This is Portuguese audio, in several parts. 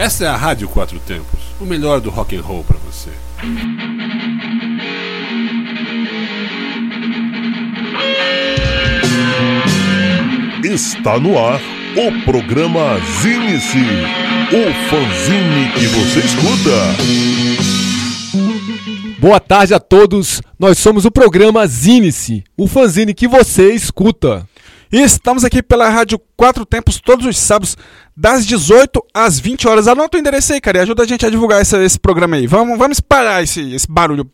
Essa é a Rádio Quatro Tempos, o melhor do rock and roll para você. Está no ar o programa Zine-se, o fanzine que você escuta. Boa tarde a todos, nós somos o programa Zine-se, o fanzine que você escuta. E estamos aqui pela Rádio Quatro Tempos todos os sábados, das 18 às 20 horas. Anota o endereço aí, cara, e ajuda a gente a divulgar esse, esse programa aí. Vamos, vamos espalhar esse, esse barulho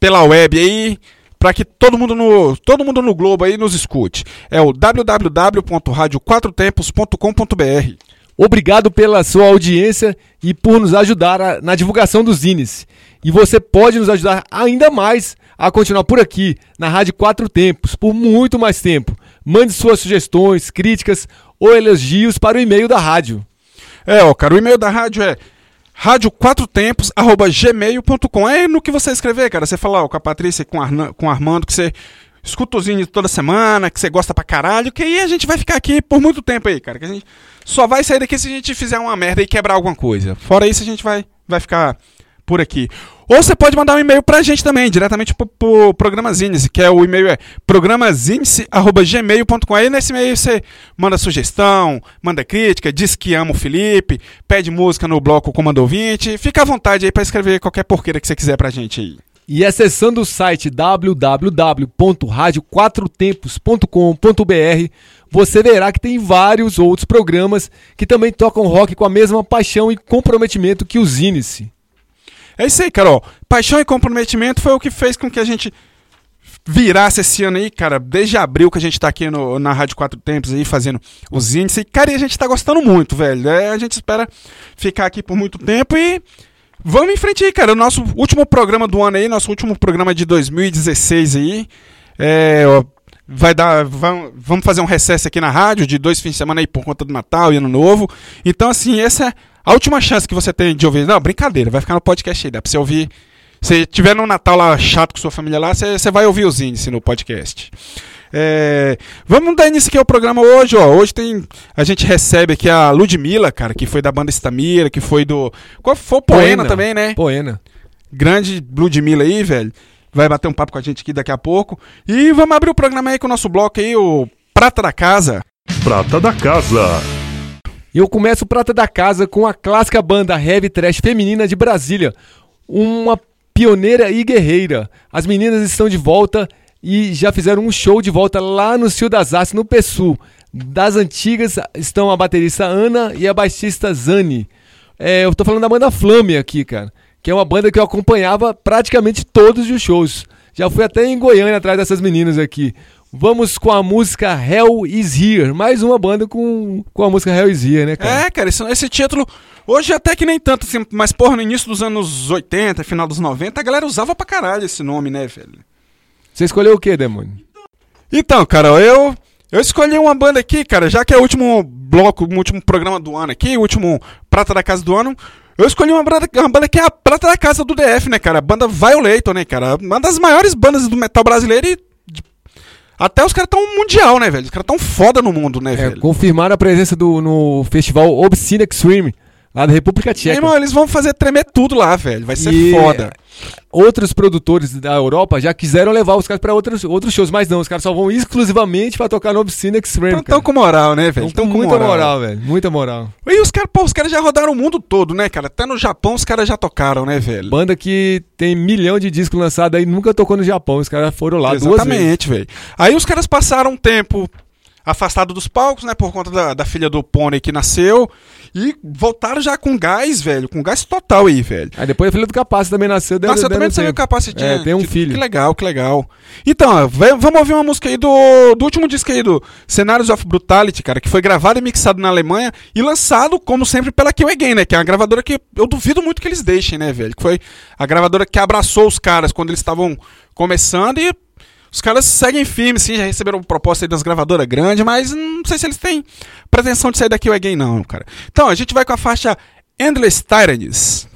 pela web aí, para que todo mundo no todo mundo no globo aí nos escute. É o www.radioquatrotempos.com.br. Obrigado pela sua audiência e por nos ajudar a, na divulgação dos zines. E você pode nos ajudar ainda mais a continuar por aqui, na Rádio Quatro Tempos, por muito mais tempo. Mande suas sugestões, críticas ou elogios para o e-mail da rádio. É, ó, cara, o e-mail da rádio é rádio4tempos@gmail.com. É no que você escrever, cara. Você fala ó, com a Patrícia, com, com o Armando, que você escuta o Zine toda semana, que você gosta pra caralho, que aí a gente vai ficar aqui por muito tempo aí, cara. Que a gente só vai sair daqui se a gente fizer uma merda e quebrar alguma coisa. Fora isso, a gente vai, vai ficar por aqui. Ou você pode mandar um e-mail pra gente também, diretamente pro, pro programa Zinice, que é o e-mail é programazinice.gmail.com. Aí nesse e-mail você manda sugestão, manda crítica, diz que ama o Felipe, pede música no bloco Comando Ouvinte. Fica à vontade aí pra escrever qualquer porqueira que você quiser pra gente aí. E acessando o site www.radioquatrotempos.com.br, você verá que tem vários outros programas que também tocam rock com a mesma paixão e comprometimento que o Zinice. É isso aí, Carol. Paixão e comprometimento foi o que fez com que a gente virasse esse ano aí, cara. Desde abril que a gente tá aqui no, na Rádio Quatro Tempos aí, fazendo os índices. Cara, e a gente tá gostando muito, velho. É, a gente espera ficar aqui por muito tempo e vamos em frente aí, cara. O nosso último programa do ano aí, nosso último programa de 2016 aí. É, ó, vai dar. Vamos fazer um recesso aqui na rádio de dois fins de semana aí por conta do Natal e Ano Novo. Então, assim, essa é a última chance que você tem de ouvir. Não, brincadeira, vai ficar no podcast aí, dá pra você ouvir. Se tiver no Natal lá chato com sua família lá, você, vai ouvir os índices no podcast. É, vamos dar início aqui ao programa hoje, ó. Hoje tem. A gente recebe aqui a Ludmilla, cara, que foi da banda Estamira, que foi do. Qual foi o Poena, Poena também, né? Poena. Grande Ludmilla aí, velho. Vai bater um papo com a gente aqui daqui a pouco. E vamos abrir o programa aí com o nosso bloco aí, o Prata da Casa. Prata da Casa. Eu começo o Prata da Casa com a clássica banda heavy trash feminina de Brasília, uma pioneira e guerreira. As meninas estão de volta e já fizeram um show de volta lá no Cio das Artes, no Pessu. Das antigas estão a baterista Ana e a baixista Zani. É, eu tô falando da banda Flame aqui, cara, que é uma banda que eu acompanhava praticamente todos os shows. Já fui até em Goiânia atrás dessas meninas aqui. Vamos com a música Hell is Here. Mais uma banda com, com a música Hell is Here, né, cara? É, cara, esse, esse título. Hoje até que nem tanto, assim, mas porra, no início dos anos 80, final dos 90, a galera usava pra caralho esse nome, né, velho? Você escolheu o que, demônio? Então, cara, eu. Eu escolhi uma banda aqui, cara, já que é o último bloco, o último programa do ano aqui, o último Prata da Casa do ano. Eu escolhi uma banda, uma banda que é a Prata da Casa do DF, né, cara? A banda Violator, né, cara? Uma das maiores bandas do metal brasileiro e até os caras tão mundial, né, velho? Os caras tão foda no mundo, né, é, velho? Confirmaram a presença do, no festival Obscene Extreme, lá da República Tcheca. Irmão, eles vão fazer tremer tudo lá, velho. Vai ser e foda. Outros produtores da Europa já quiseram levar os caras pra outros, outros shows, mas não, os caras só vão exclusivamente pra tocar no Obscene Extreme. Então tão com moral, né, velho? Tão com muita moral, moral velho. Muita moral. E os caras, pô, os caras já rodaram o mundo todo, né, cara? Até no Japão os caras já tocaram, né, velho? Banda que tem milhão de discos lançados aí, nunca tocou no Japão. Os caras foram lá Exatamente, duas vezes. Exatamente, velho. Aí os caras passaram um tempo afastado dos palcos, né, por conta da, da filha do Pônei que nasceu. E voltaram já com gás, velho. Com gás total aí, velho. Aí depois a filha do Capacete também nasceu. Deu, Nossa, eu também que o Capacete. É, tem um que, filho. Que legal, que legal. Então, vamos ouvir uma música aí do, do último disco aí do Cenários of Brutality, cara, que foi gravado e mixado na Alemanha e lançado, como sempre, pela Kill Again, né? Que é uma gravadora que eu duvido muito que eles deixem, né, velho? Que foi a gravadora que abraçou os caras quando eles estavam começando e os caras seguem firme, sim, já receberam proposta aí das gravadoras grandes, mas não sei se eles têm pretensão de sair daqui o again, não, cara. Então, a gente vai com a faixa Endless Tyranies.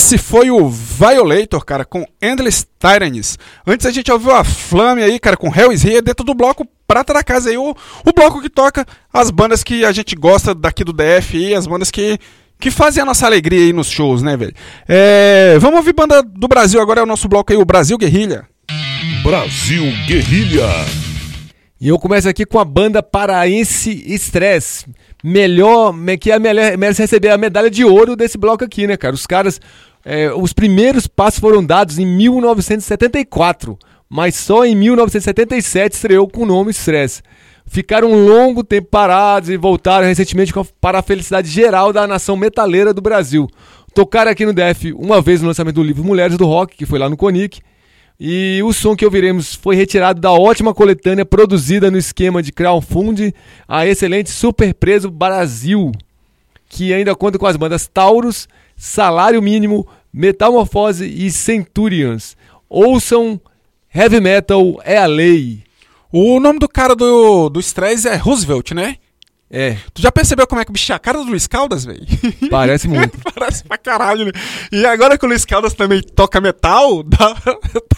Esse foi o Violator, cara, com Endless Tyrants. Antes a gente ouviu a Flame aí, cara, com Hell is Here, dentro do bloco Prata da Casa aí, o, o bloco que toca as bandas que a gente gosta daqui do DF e as bandas que, que fazem a nossa alegria aí nos shows, né, velho? É, vamos ouvir banda do Brasil, agora é o nosso bloco aí, o Brasil Guerrilha. Brasil Guerrilha. E eu começo aqui com a banda paraense Stress. Melhor, me- que é a melhor, merece receber a medalha de ouro desse bloco aqui, né, cara? Os caras, é, os primeiros passos foram dados em 1974, mas só em 1977 estreou com o nome Stress. Ficaram um longo tempo parados e voltaram recentemente para a felicidade geral da nação metaleira do Brasil. Tocaram aqui no DF uma vez no lançamento do livro Mulheres do Rock, que foi lá no Conic. E o som que ouviremos foi retirado da ótima coletânea produzida no esquema de crowdfunding a excelente Super Preso Brasil, que ainda conta com as bandas Taurus, Salário Mínimo, Metamorfose e Centurions. Ouçam Heavy Metal é a lei. O nome do cara do, do Stress é Roosevelt, né? É, Tu já percebeu como é que o bicho é a cara do Luiz Caldas, velho? parece muito. Parece pra caralho, né? E agora que o Luiz Caldas também toca metal, dá-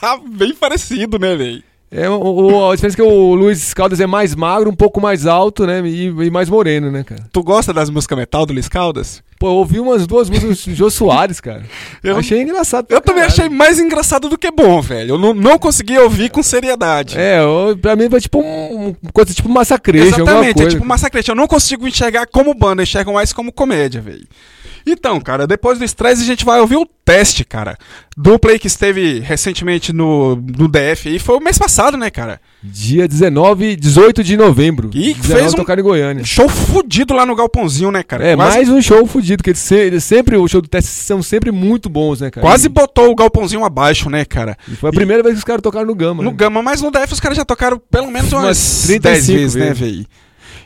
tá bem parecido, né, velho? É, o, a diferença é que o Luiz Caldas é mais magro, um pouco mais alto, né? E, e mais moreno, né, cara? Tu gosta das músicas metal do Luiz Caldas? Pô, eu ouvi umas duas músicas do Jô Soares, cara. Eu- Achei engraçado. Eu também achei mais engraçado do que bom, velho. Eu não, não consegui ouvir com seriedade. É, eu- pra mim foi tipo um, uma coisa tipo alguma Exatamente, é coisa. tipo Massacrete. Eu não consigo enxergar como banda, eu enxergo mais como comédia, velho. Então, cara, depois do estresse a gente vai ouvir o teste, cara. Dupla aí que esteve recentemente no, no DF aí. Foi o mês passado, né, cara? Dia 19, 18 de novembro. E 19 fez um- em Goiânia. Show fudido lá no Galpãozinho, né, cara? É, Quase- mais um show fudido, que eles se- eles sempre, o show do teste são sempre muito bons, né, cara? Quase E, botou o Galpãozinho abaixo, né, cara? e foi a primeira vez que os caras tocaram no Gama. No né? Gama, mas no DF os caras já tocaram pelo menos Umas umas 35 10 vezes, né, vezes. velho?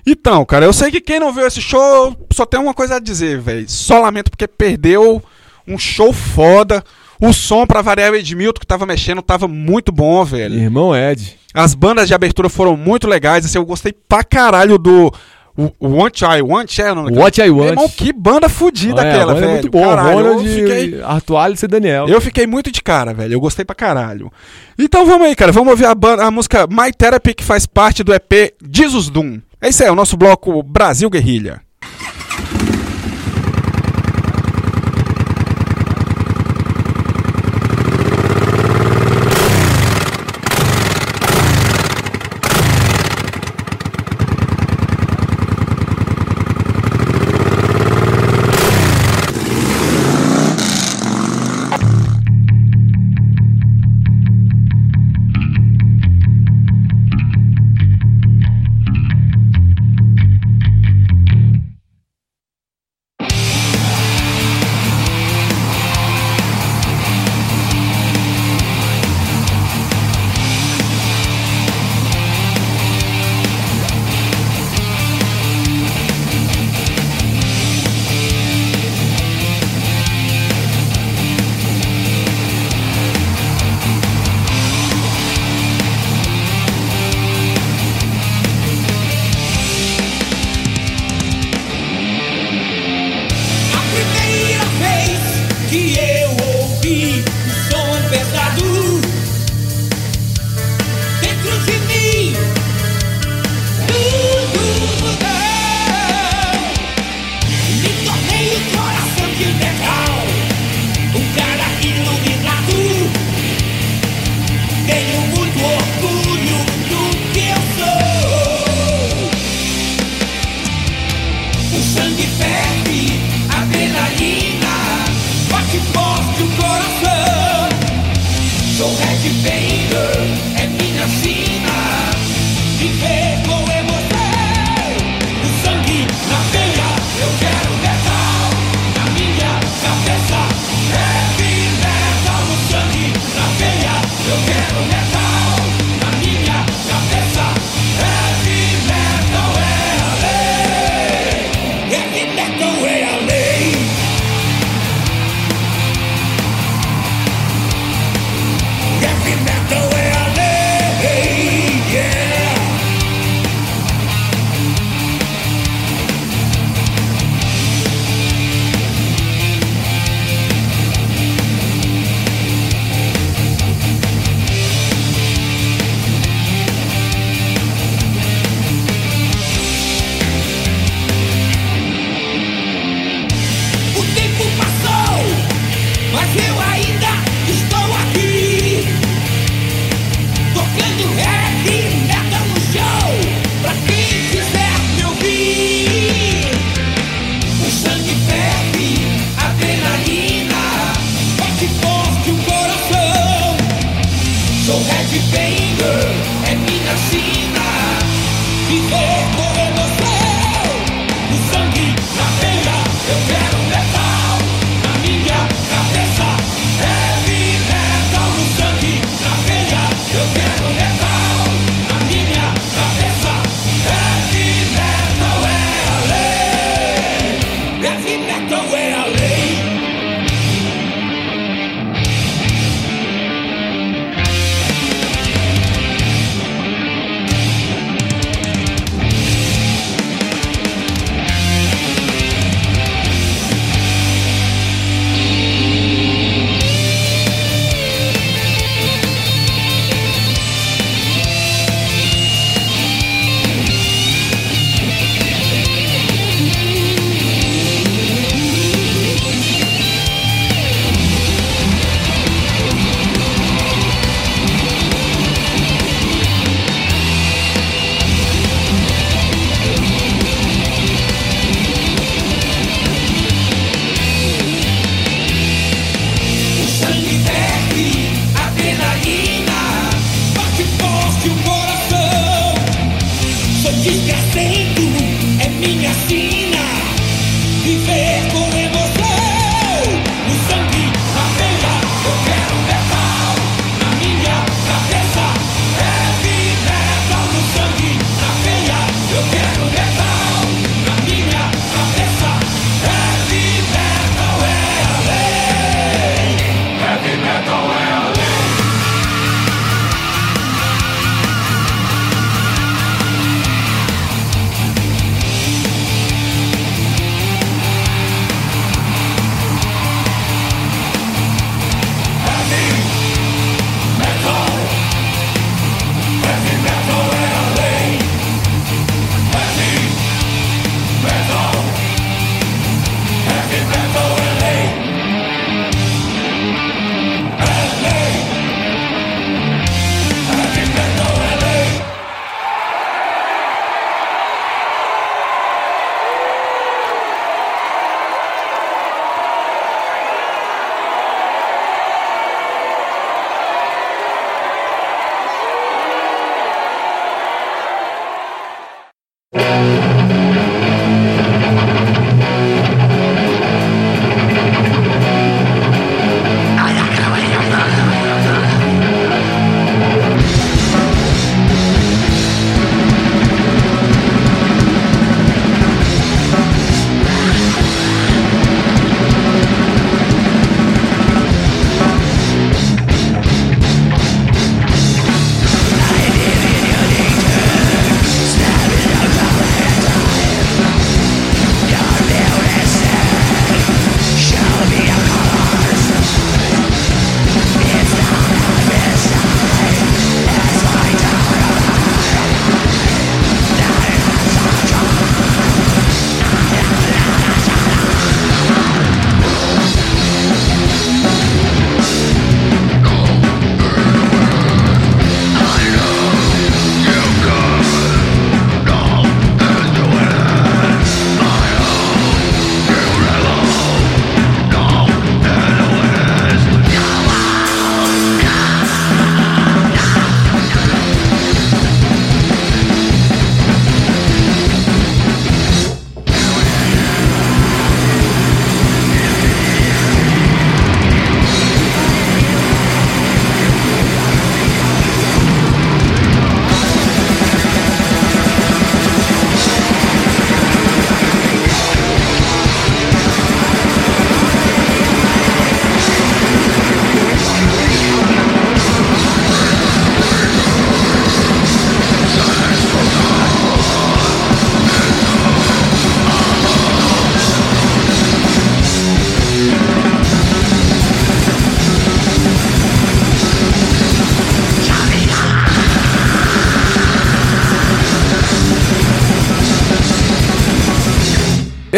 Então, cara, eu sei que quem não viu esse show só tem uma coisa a dizer, velho. Só lamento porque perdeu um show foda. O som pra variar o Edmilton que tava mexendo tava muito bom, velho. Irmão Ed. As bandas de abertura foram muito legais. Assim, eu gostei pra caralho do. O, o One Chai, One Chai, não, What I Want. irmão, que banda fodida É, aquela, banda velho. é muito bom. Caralho, eu fiquei, Arthur Alice e Daniel. eu fiquei muito de cara, velho. Eu gostei pra caralho. Então vamos aí, cara. Vamos ouvir a, ban- a música My Therapy, que faz parte do EP Jesus Doom. É isso aí, o nosso bloco Brasil Guerrilha.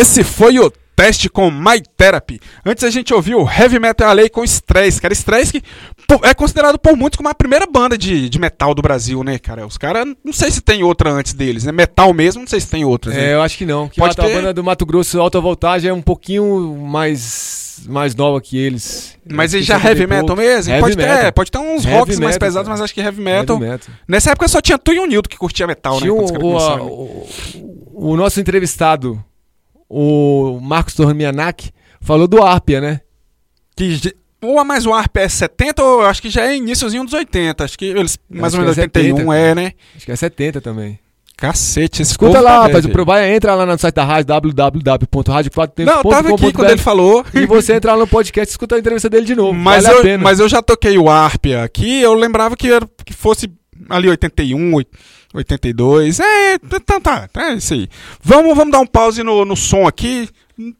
Esse foi o teste com My Therapy. Antes a gente ouviu Heavy Metal LA com Stress, cara. Stress que é considerado por muitos como a primeira banda de, de metal do Brasil, né, cara? Os caras, não sei se tem outra antes deles, né? Metal mesmo, não sei se tem outras. né? É, eu acho que não. Que Pode a, a ter. banda do Mato Grosso Alta Voltagem é um pouquinho mais, mais nova que eles. Mas Eu ele já heavy um metal mesmo? Heavy pode, ter, metal. é, pode ter uns Heavy rocks mais pesados, cara. mas acho que heavy metal. Heavy metal. Nessa época só tinha tu e o Nildo que curtia metal, Tinha né? quando os caras o, o- o nosso entrevistado, o Marcos Tormianak, falou do Arpia, né? Que ge- ou a mais o ARP é 70 ou eu acho que já é iníciozinho dos 80. Acho que eles, mais Acho ou menos é 81 70. é, né? Acho que é 70 também. Cacete, esse Escuta lá, tá rapaz. velho. O Probaia entra lá no site da rádio www.radio4tempos.com.br Não, eu tava aqui quando ele falou. E você entra lá no podcast e escuta a entrevista dele de novo. Mas, vale eu, mas eu já toquei o Arpia aqui, eu lembrava que, era, que fosse ali 81, oit- 82. É, então tá, é isso aí. Vamos, vamos dar um pause no, no som aqui.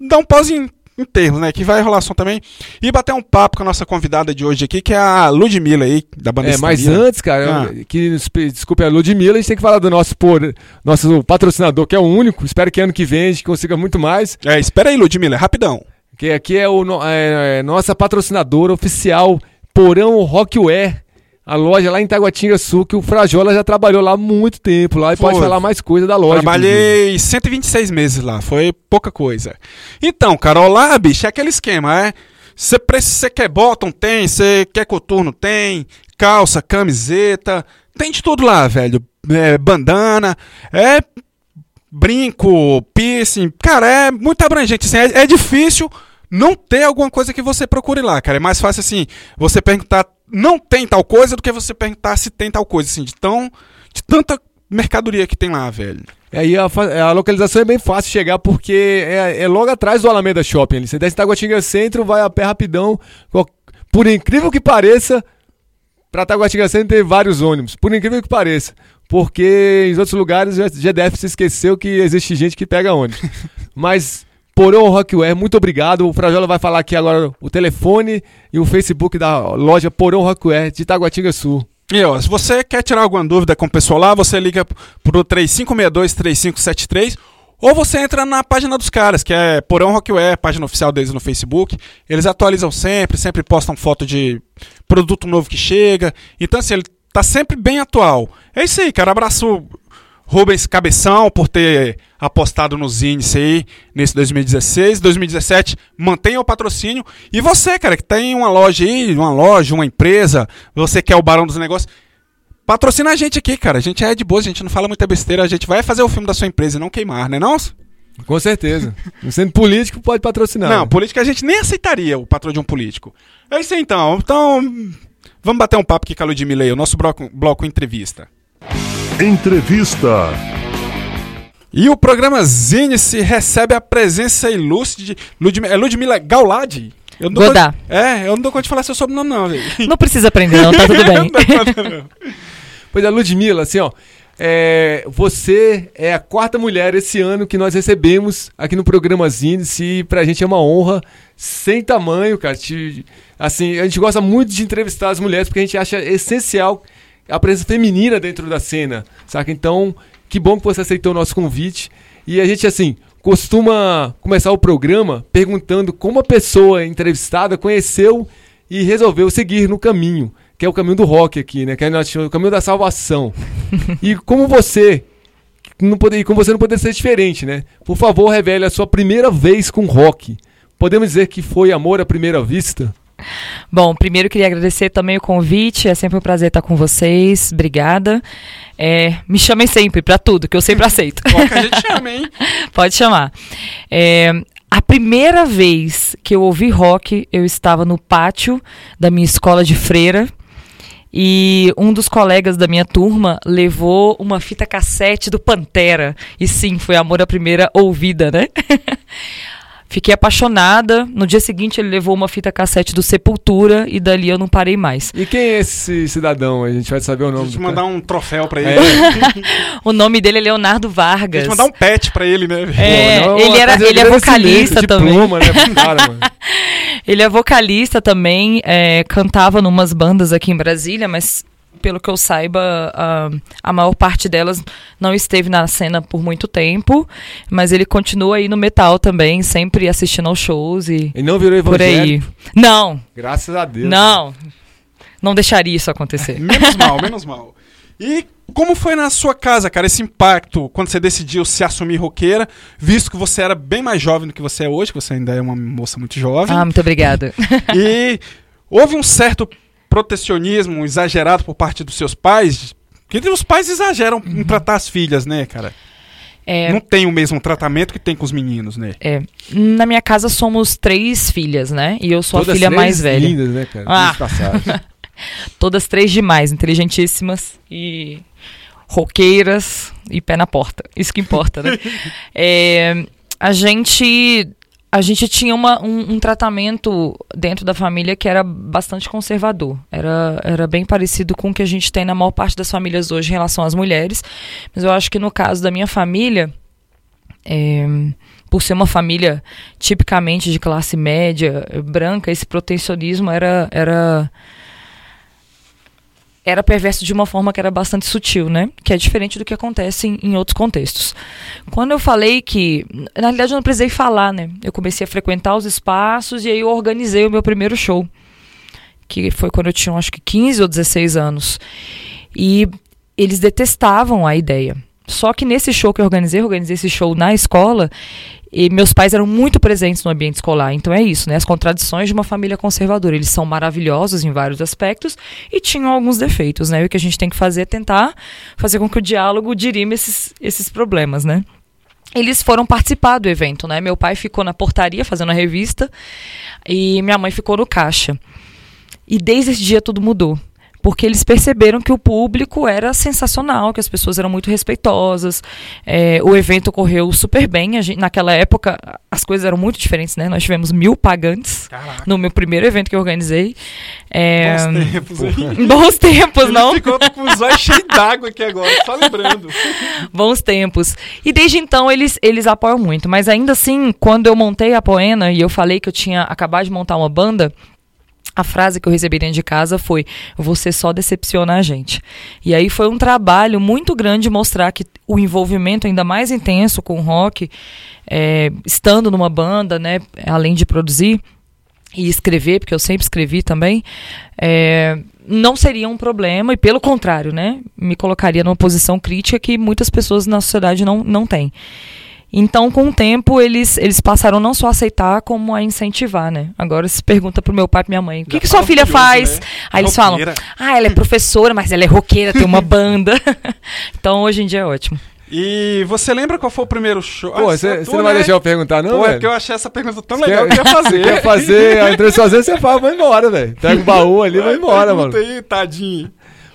Dar um pause em, em termos, né? Que vai rolar som também. E bater um papo com a nossa convidada de hoje aqui, que é a Ludmilla aí, da banda É, mas Estamina. antes, cara, Ah. que desculpe a Ludmilla, a gente tem que falar do nosso, por, nosso patrocinador, que é o único. Espero que ano que vem a gente consiga muito mais. É, espera aí, Ludmilla, é rapidão. Que aqui é, o, é, é nossa patrocinadora oficial, Porão Rockware. A loja lá em Taguatinga Sul, que o Frajola já trabalhou lá há muito tempo lá e Foi. pode falar mais coisa da loja. inclusive. Trabalhei 126 meses lá, foi pouca coisa. Então, Carol, lá, bicho, é aquele esquema, é. Você quer bottom? Tem. Você quer coturno? Tem. Calça, camiseta. Tem de tudo lá, velho. É, bandana. É. Brinco, piercing. Cara, é muito abrangente. Assim, é, é difícil não ter alguma coisa que você procure lá, cara. É mais fácil, assim, você perguntar não tem tal coisa do que você perguntar se tem tal coisa, assim, de tão. de tanta mercadoria que tem lá, velho. E aí a, a localização é bem fácil chegar porque é, é logo atrás do Alameda Shopping. Ali. Você desce em Taguatinga Centro, vai a pé rapidão. Por incrível que pareça, pra Taguatinga Centro tem vários ônibus. Por incrível que pareça. Porque em outros lugares já, deve se esqueceu que existe gente que pega ônibus. Mas Porão Rockware, muito obrigado. O Frajola vai falar aqui agora o telefone e o Facebook da loja Porão Rockware de Taguatinga Sul. E ó, se você quer tirar alguma dúvida com o pessoal lá, você liga pro 3562-3573 ou você entra na página dos caras, que é Porão Rockware, página oficial deles no Facebook. Eles atualizam sempre, sempre postam foto de produto novo que chega. Então, assim, ele tá sempre bem atual. É isso aí, cara. Abraço Rubens Cabeção por ter apostado nos índices aí nesse 2016. 2017, mantenha o patrocínio. E você, cara, que tem uma loja aí, uma loja, uma empresa, você quer o barão dos negócios, patrocina a gente aqui, cara. A gente é de boa, a gente não fala muita besteira, a gente vai fazer o filme da sua empresa e não queimar, né não? Com certeza. Sendo político, pode patrocinar. Não, política a gente nem aceitaria o patrão de um político. É isso aí então. Então, vamos bater um papo aqui com a Ludmilla aí, o nosso bloco, bloco entrevista. Entrevista. E o programa Zine-se recebe a presença ilustre de Ludmilla, é Ludmilla Gauladi. Eu não dou Godá. conta- É, eu não dou conta de falar seu sobrenome não, velho. Não precisa aprender, não, tá tudo bem. Não não. Pois é, Ludmilla, assim, ó. é, você é a quarta mulher esse ano que nós recebemos aqui no programa Zines e pra gente é uma honra sem tamanho, cara. Te- assim, a gente gosta muito de entrevistar as mulheres porque a gente acha essencial a presença feminina dentro da cena, saca? Então, que bom que você aceitou o nosso convite. E a gente, assim, costuma começar o programa perguntando como a pessoa entrevistada conheceu e resolveu seguir no caminho, que é o caminho do rock aqui, né? Que é o caminho da salvação. e como você não poder, e como você não poderia ser diferente, né? Por favor, revele a sua primeira vez com rock. Podemos dizer que foi amor à primeira vista? Bom, primeiro queria agradecer também o convite, é sempre um prazer estar com vocês, obrigada. É, me chamem sempre pra tudo, que eu sempre aceito. Que a gente chama, hein? Pode chamar. É, a primeira vez que eu ouvi rock, eu estava no pátio da minha escola de freira. E um dos colegas da minha turma levou uma fita cassete do Pantera. E sim, foi amor à primeira ouvida, né? Fiquei apaixonada. No dia seguinte, ele levou uma fita cassete do Sepultura e dali eu não parei mais. E quem é esse cidadão? A gente vai saber o nome gente do mandar cara. um troféu pra ele. É. O nome dele é Leonardo Vargas. gente mandar um pet pra ele, né? É, não, ele, era, ele é vocalista também. diploma, né, cara, mano. Ele é vocalista também, é, cantava numas bandas aqui em Brasília, mas pelo que eu saiba, a, a maior parte delas não esteve na cena por muito tempo, mas ele continua aí no metal também, sempre assistindo aos shows e E não virou por aí. evangélico. Não, Graças a Deus. não. Não deixaria isso acontecer. Menos mal, menos mal. E como foi na sua casa, cara, esse impacto quando você decidiu se assumir roqueira, visto que você era bem mais jovem do que você é hoje, que você ainda é uma moça muito jovem, Ah, muito obrigada. e houve um certo protecionismo exagerado por parte dos seus pais, porque os pais exageram em tratar as filhas, né, cara? É, Não tem o mesmo tratamento que tem com os meninos, né? é, na minha casa somos três filhas, né? E eu sou Todas a filha mais velha. lindas, né, cara? Ah. Todas três demais, inteligentíssimas e roqueiras e pé na porta. Isso que importa, né? É, a gente a gente tinha uma- um, um tratamento dentro da família que era bastante conservador. Era, era bem parecido com o que a gente tem na maior parte das famílias hoje em relação às mulheres. Mas eu acho que no caso da minha família, é, por ser uma família tipicamente de classe média, branca, esse protecionismo era, era era perverso de uma forma que era bastante sutil, né? Que é diferente do que acontece em, em outros contextos. Quando eu falei que, na realidade eu não precisei falar, né? Eu comecei a frequentar os espaços e aí eu organizei o meu primeiro show, que foi quando eu tinha acho que 15 ou 16 anos. E eles detestavam a ideia. Só que nesse show que eu organizei, eu organizei esse show na escola, e meus pais eram muito presentes no ambiente escolar. Então é isso, né? As contradições de uma família conservadora. Eles são maravilhosos em vários aspectos e tinham alguns defeitos, né? E o que a gente tem que fazer é tentar fazer com que o diálogo dirime esses, esses problemas, né? Eles foram participar do evento, né? Meu pai ficou na portaria fazendo a revista e minha mãe ficou no caixa. E desde esse dia tudo mudou. Porque eles perceberam que o público era sensacional, que as pessoas eram muito respeitosas. é, o evento correu super bem. gente- naquela época, as coisas eram muito diferentes, né? Nós tivemos mil pagantes Caraca. no meu primeiro evento que eu organizei. É, Bons tempos, hein? bons tempos, Ele não? ficou com os olhos cheios d'água aqui agora, só lembrando. Bons tempos. E desde então eles, eles apoiam muito. Mas ainda assim, quando eu montei a Poena e eu falei que eu tinha acabado de montar uma banda, a frase que eu recebi dentro de casa foi: Você só decepciona a gente. E aí foi um trabalho muito grande mostrar que o envolvimento ainda mais intenso com o rock, é, estando numa banda, né, além de produzir e escrever, porque eu sempre escrevi também, é, não seria um problema, e pelo contrário, né, me colocaria numa posição crítica que muitas pessoas na sociedade não, não têm. Então, com o tempo, eles, eles passaram não só a aceitar, como a incentivar, né? Agora se pergunta pro meu pai e pra minha mãe, o que, que sua fala filha faz? né? Aí eles Roqueira. falam, ah, ela é professora, mas ela é roqueira, tem uma banda. então, hoje em dia é ótimo. E você lembra qual foi o primeiro show? Pô, Ah, você tu, você não vai né? deixar eu perguntar, não, Pô, é porque eu achei essa pergunta tão legal que eu ia Você fazer. quer fazer a entrevista sozinho, você fala, vai embora, velho. Pega o baú ali e vai embora, mano. Aí, tadinho.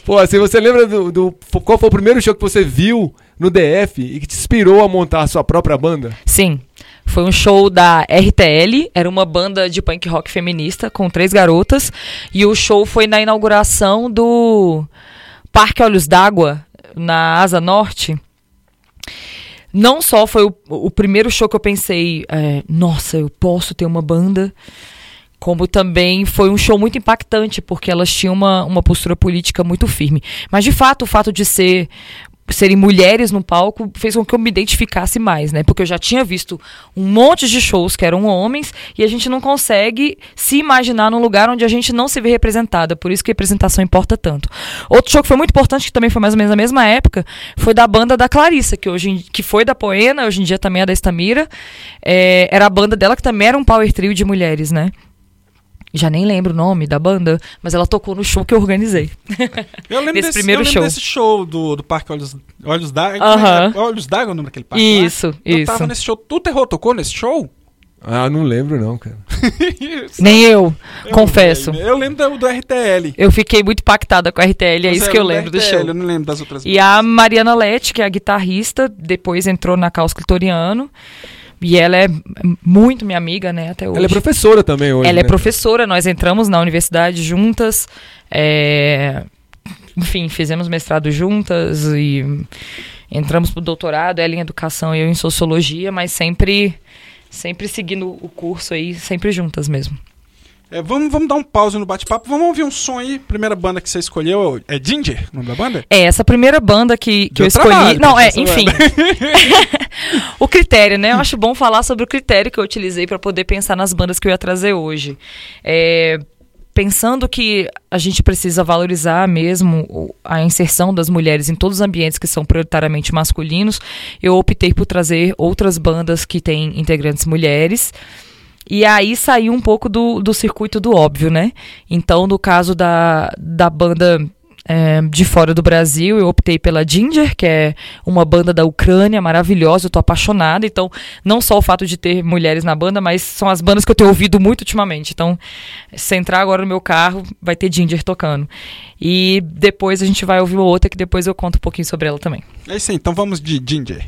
Pô, assim, você lembra do, do- Qual foi o primeiro show que você viu no DF e que te inspirou a montar a sua própria banda? Sim. Foi um show da RTL, era uma banda de punk rock feminista com três garotas. E o show foi na inauguração do Parque Olhos d'Água, na Asa Norte. Não só foi o, o primeiro show que eu pensei, é, nossa, eu posso ter uma banda, como também foi um show muito impactante, porque elas tinham uma, uma postura política muito firme. Mas, de fato, o fato de ser serem mulheres no palco fez com que eu me identificasse mais, né? Porque eu já tinha visto um monte de shows que eram homens e a gente não consegue se imaginar num lugar onde a gente não se vê representada. Por isso que a representação importa tanto. Outro show que foi muito importante, que também foi mais ou menos na mesma época, foi da banda da Clarissa, que hoje que foi da Poena, hoje em dia também é da Estamira. É, era a banda dela que também era um power trio de mulheres, né? Já nem lembro o nome da banda, mas ela tocou no show que eu organizei. Eu lembro desse, primeiro eu lembro show. desse show do, do Parque Olhos, Olhos d'Água. Aham. Olhos d'Água é o nome daquele parque? Isso, lá? Eu isso. tava nesse show. Tu terror tocou nesse show? Ah, não lembro não, cara. Nem eu, Eu confesso. lembro. Eu lembro do, do RTL. Eu fiquei muito impactada com a RTL, é Você isso que eu lembro do RTL, show. Eu não lembro das outras E a Mariana Lete, que é a guitarrista, depois entrou na Caos Clitoriano. E ela é muito minha amiga, né, até hoje. Ela é professora também hoje. Ela é né? professora, nós entramos na universidade juntas. é, Enfim, fizemos mestrado juntas e entramos pro doutorado, ela em educação e eu em sociologia, mas sempre, sempre seguindo o curso aí, sempre juntas mesmo. É, vamos, vamos dar um pause no bate-papo. Vamos ouvir um som aí. Primeira banda que você escolheu é Ginger, o nome da banda? É, essa primeira banda que, que Deu eu escolhi. não, é, enfim. o critério, né? Eu acho bom falar sobre o critério que eu utilizei para poder pensar nas bandas que eu ia trazer hoje. É, pensando que a gente precisa valorizar mesmo a inserção das mulheres em todos os ambientes que são prioritariamente masculinos, eu optei por trazer outras bandas que têm integrantes mulheres. E aí saiu um pouco do, do circuito do óbvio, né? Então, no caso da, da banda é, de fora do Brasil, eu optei pela Ginger, que é uma banda da Ucrânia maravilhosa, eu tô apaixonada. Então, não só o fato de ter mulheres na banda, mas são as bandas que eu tenho ouvido muito ultimamente. Então, se entrar agora no meu carro, vai ter Ginger tocando. E depois a gente vai ouvir outra que depois eu conto um pouquinho sobre ela também. É isso aí, então vamos de. Ginger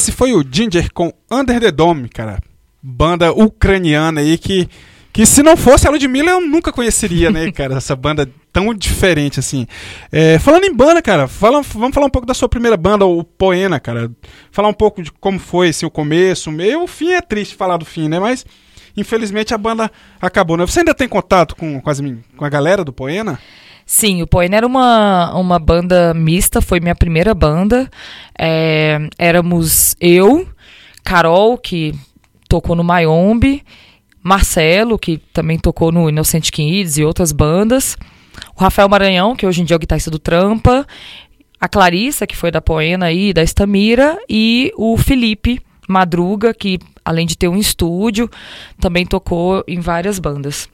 Esse foi o Ginger com Under the Dome, cara. Banda ucraniana aí que, que se não fosse a Ludmilla eu nunca conheceria, né, cara? Essa banda tão diferente assim. É, falando em banda, cara, fala, vamos falar um pouco da sua primeira banda, o Poena, cara. Falar um pouco de como foi assim, o começo, o meio. O fim é triste falar do fim, né? Mas infelizmente a banda acabou, né? Você ainda tem contato com, com, as, com a galera do Poena? Sim, o Poena era uma, uma banda mista, foi minha primeira banda. É, éramos eu, Carol, que tocou no Mayombe, Marcelo, que também tocou no Innocent Kids e outras bandas, o Rafael Maranhão, que hoje em dia é o guitarrista do Trampa, a Clarissa, que foi da Poena e da Estamira, e o Felipe Madruga, que além de ter um estúdio, também tocou em várias bandas.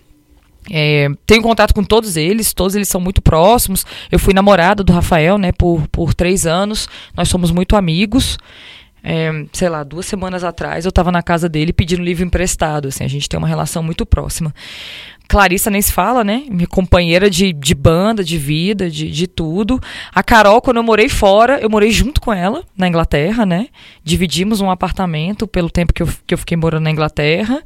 É, tenho contato com todos eles, todos eles são muito próximos. Eu fui namorada do Rafael, né, por, por três anos. Nós somos muito amigos. É, sei lá, duas semanas atrás eu estava na casa dele pedindo livro emprestado. Assim, a gente tem uma relação muito próxima. Clarissa nem se fala, né? Minha companheira de, de banda, de vida, de, de tudo. A Carol, quando eu morei fora, eu morei junto com ela na Inglaterra, né? Dividimos um apartamento pelo tempo que eu, que eu fiquei morando na Inglaterra.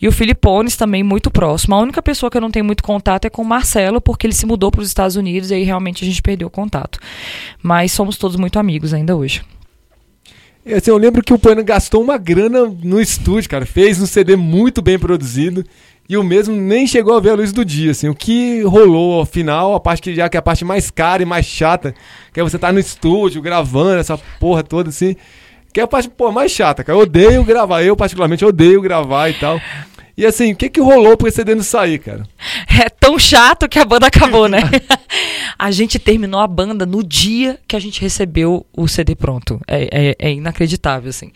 E o Filipones também muito próximo. A única pessoa que eu não tenho muito contato é com o Marcelo, porque ele se mudou para os Estados Unidos e aí realmente a gente perdeu o contato. Mas somos todos muito amigos ainda hoje. Assim, eu lembro que o Poena gastou uma grana no estúdio, cara. Fez um CD muito bem produzido. E o mesmo nem chegou a ver a luz do dia, assim. O que rolou, afinal, a parte que já que é a parte mais cara e mais chata, que é você estar tá no estúdio gravando essa porra toda, assim. Que é a parte, pô, mais chata, cara. Eu odeio gravar. Eu, particularmente, odeio gravar e tal. E assim, o que que rolou pro CD não sair, cara? É tão chato que a banda acabou, né? a gente terminou a banda no dia que a gente recebeu o CD pronto. É, é, é, inacreditável, assim.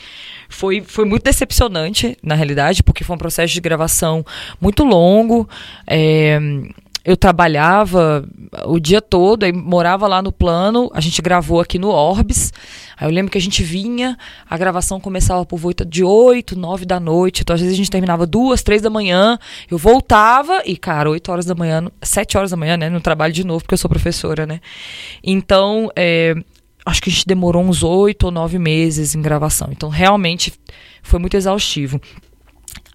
Foi, foi muito decepcionante, na realidade, porque foi um processo de gravação muito longo. É, eu trabalhava o dia todo, aí morava lá no plano, a gente gravou aqui no Orbis. Aí eu lembro que a gente vinha, a gravação começava por volta de 8, 9 da noite. Então, às vezes, a gente terminava duas, três da manhã. Eu voltava e, cara, 8 horas da manhã, 7 horas da manhã, né? No trabalho de novo, porque eu sou professora, né? Então, é, acho que a gente demorou uns 8 ou 9 meses em gravação. Então, realmente foi muito exaustivo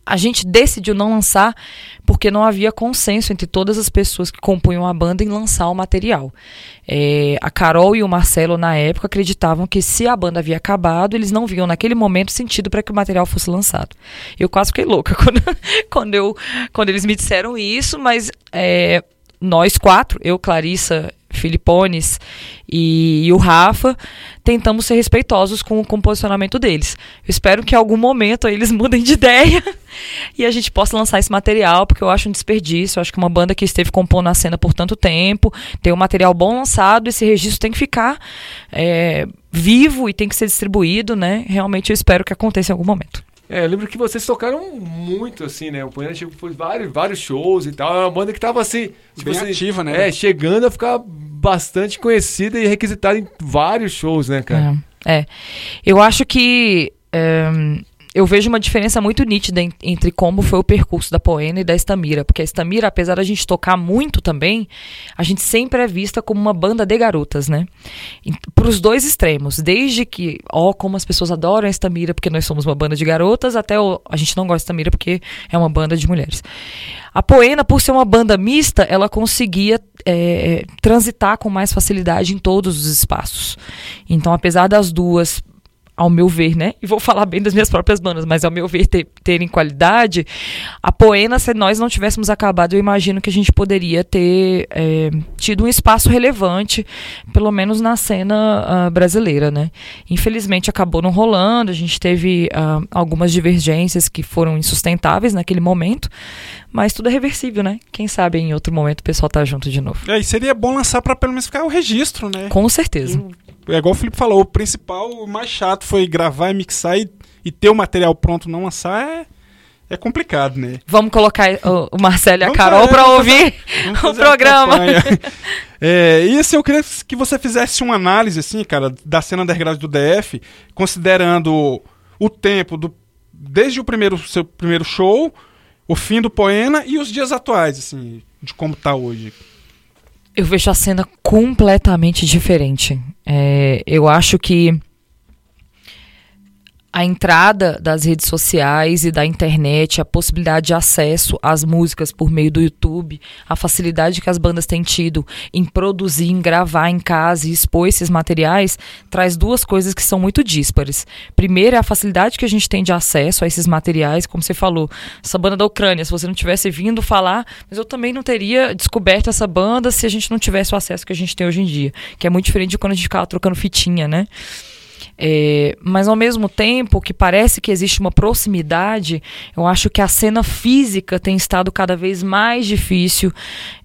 a gente decidiu não lançar porque não havia consenso entre todas as pessoas que compunham a banda em lançar o material. É, a Carol e o Marcelo, na época, acreditavam que se a banda havia acabado, eles não viam naquele momento sentido para que o material fosse lançado. Eu quase fiquei louca quando, quando, eu, quando eles me disseram isso, mas é, nós quatro, eu, Clarissa Filipones e, e, o Rafa, tentamos ser respeitosos com, com o posicionamento deles. Eu espero que em algum momento eles mudem de ideia e a gente possa lançar esse material, porque eu acho um desperdício. Eu acho que uma banda que esteve compondo a cena por tanto tempo, tem um material bom lançado, esse registro tem que ficar é, vivo e tem que ser distribuído, né? Realmente eu espero que aconteça em algum momento. É, eu lembro que vocês tocaram muito, assim, né? O Poena tipo, foi vários, vários shows e tal. É uma banda que tava assim. Tipo, Bem assim, ativa, né? É, chegando a ficar bastante conhecida e requisitada em vários shows, né, cara? É. é. Eu acho que. É, eu vejo uma diferença muito nítida entre como foi o percurso da Poena e da Estamira, porque a Estamira, apesar da gente tocar muito também, a gente sempre é vista como uma banda de garotas, né? Para os dois extremos, desde que, ó, como as pessoas adoram a Estamira porque nós somos uma banda de garotas, até a gente não gosta de Estamira porque é uma banda de mulheres. A Poena, por ser uma banda mista, ela conseguia é, transitar com mais facilidade em todos os espaços. Então, apesar das duas ao meu ver, né? E vou falar bem das minhas próprias bandas, mas ao meu ver ter, terem qualidade. A Poena, se nós não tivéssemos acabado, eu imagino que a gente poderia ter é, tido um espaço relevante, pelo menos na cena uh, brasileira, né? Infelizmente acabou não rolando, a gente teve uh, algumas divergências que foram insustentáveis naquele momento, mas tudo é reversível, né? Quem sabe em outro momento o pessoal tá junto de novo. É, e seria bom lançar para pelo menos ficar o registro, né? Com certeza. E é igual o Felipe falou, o principal, o mais chato foi gravar, mixar e, e ter o material pronto não lançar é, é complicado, né? Vamos colocar o, o Marcelo e a Carol para ouvir o programa. é, e assim, eu queria que você fizesse uma análise, assim, cara, da cena underground do DF, considerando o tempo do desde o primeiro seu primeiro show, o fim do Poena e os dias atuais, assim, de como tá hoje. Eu vejo a cena completamente diferente. É, eu acho que a entrada das redes sociais e da internet, a possibilidade de acesso às músicas por meio do YouTube, a facilidade que as bandas têm tido em produzir, em gravar em casa e expor esses materiais, traz duas coisas que são muito díspares. Primeiro é a facilidade que a gente tem de acesso a esses materiais, como você falou, essa banda da Ucrânia, se você não tivesse vindo falar, mas eu também não teria descoberto essa banda se a gente não tivesse o acesso que a gente tem hoje em dia, que é muito diferente de quando a gente ficava trocando fitinha, né? É, mas ao mesmo tempo que parece que existe uma proximidade, eu acho que a cena física tem estado cada vez mais difícil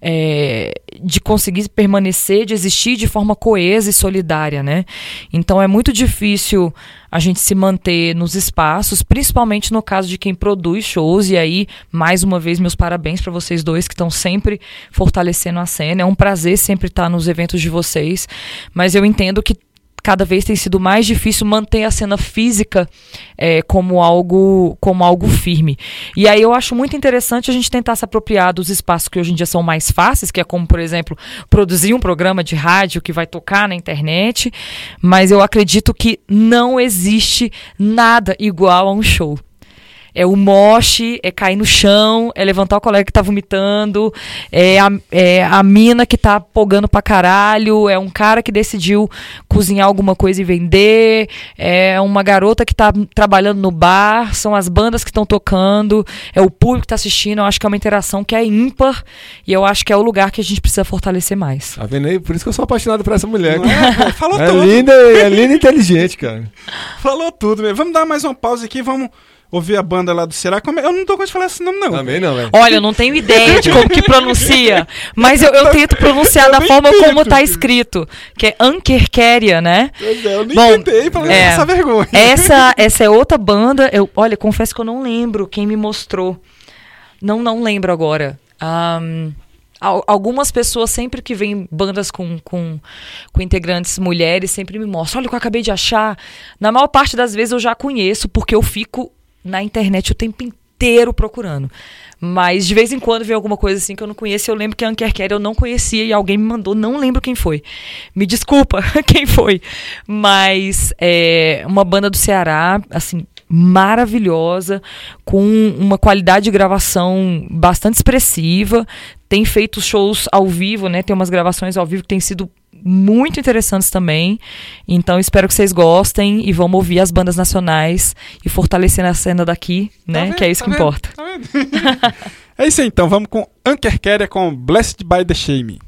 é, de conseguir permanecer, de existir de forma coesa e solidária, né? Então é muito difícil a gente se manter nos espaços, principalmente no caso de quem produz shows. E aí, mais uma vez, meus parabéns para vocês dois que estão sempre fortalecendo a cena. É um prazer sempre estar nos eventos de vocês, mas eu entendo que cada vez tem sido mais difícil manter a cena física é, como algo como algo firme. E aí eu acho muito interessante a gente tentar se apropriar dos espaços que hoje em dia são mais fáceis, que é como, por exemplo, produzir um programa de rádio que vai tocar na internet, mas eu acredito que não existe nada igual a um show é o moche, é cair no chão, é levantar o colega que tá vomitando, é a, é a mina que tá pogando pra caralho, é um cara que decidiu cozinhar alguma coisa e vender, é uma garota que tá trabalhando no bar, são as bandas que estão tocando, é o público que tá assistindo, eu acho que é uma interação que é ímpar e eu acho que é o lugar que a gente precisa fortalecer mais. Tá vendo aí? Por isso que eu sou apaixonado por essa mulher. É? Falou É tudo. linda, é linda e inteligente, cara. Falou tudo, mesmo. Vamos dar mais uma pausa aqui, vamos ouvir a banda lá do Ceará. Como é- Eu não tô conseguindo falar esse nome, não. Também não, velho. Olha, eu não tenho ideia de como que pronuncia, mas eu, eu tento pronunciar Eu da forma como tento. tá escrito, que é Ankerkeria, né? Pois é, eu nem Bom, tentei pra não é. passar vergonha. Essa, essa é outra banda. Eu, olha, confesso que eu não lembro quem me mostrou. Não, não lembro agora. Al- algumas pessoas, sempre que vêm bandas com, com, com integrantes mulheres, sempre me mostram. Olha o que eu acabei de achar. Na maior parte das vezes eu já conheço, porque eu fico na internet o tempo inteiro procurando. Mas de vez em quando vem alguma coisa assim que eu não conheço. Eu lembro que a Ankerker eu não conhecia e alguém me mandou, não lembro quem foi. Me desculpa quem foi. Mas é uma banda do Ceará, assim, maravilhosa, com uma qualidade de gravação bastante expressiva. Tem feito shows ao vivo, né? Tem umas gravações ao vivo que têm sido muito interessantes também. Então espero que vocês gostem e vamos ouvir as bandas nacionais e fortalecer a cena daqui, né? vendo? que é isso Tá que vendo? importa. Tá é isso aí, então. Vamos com Anker com Blessed by the Shame.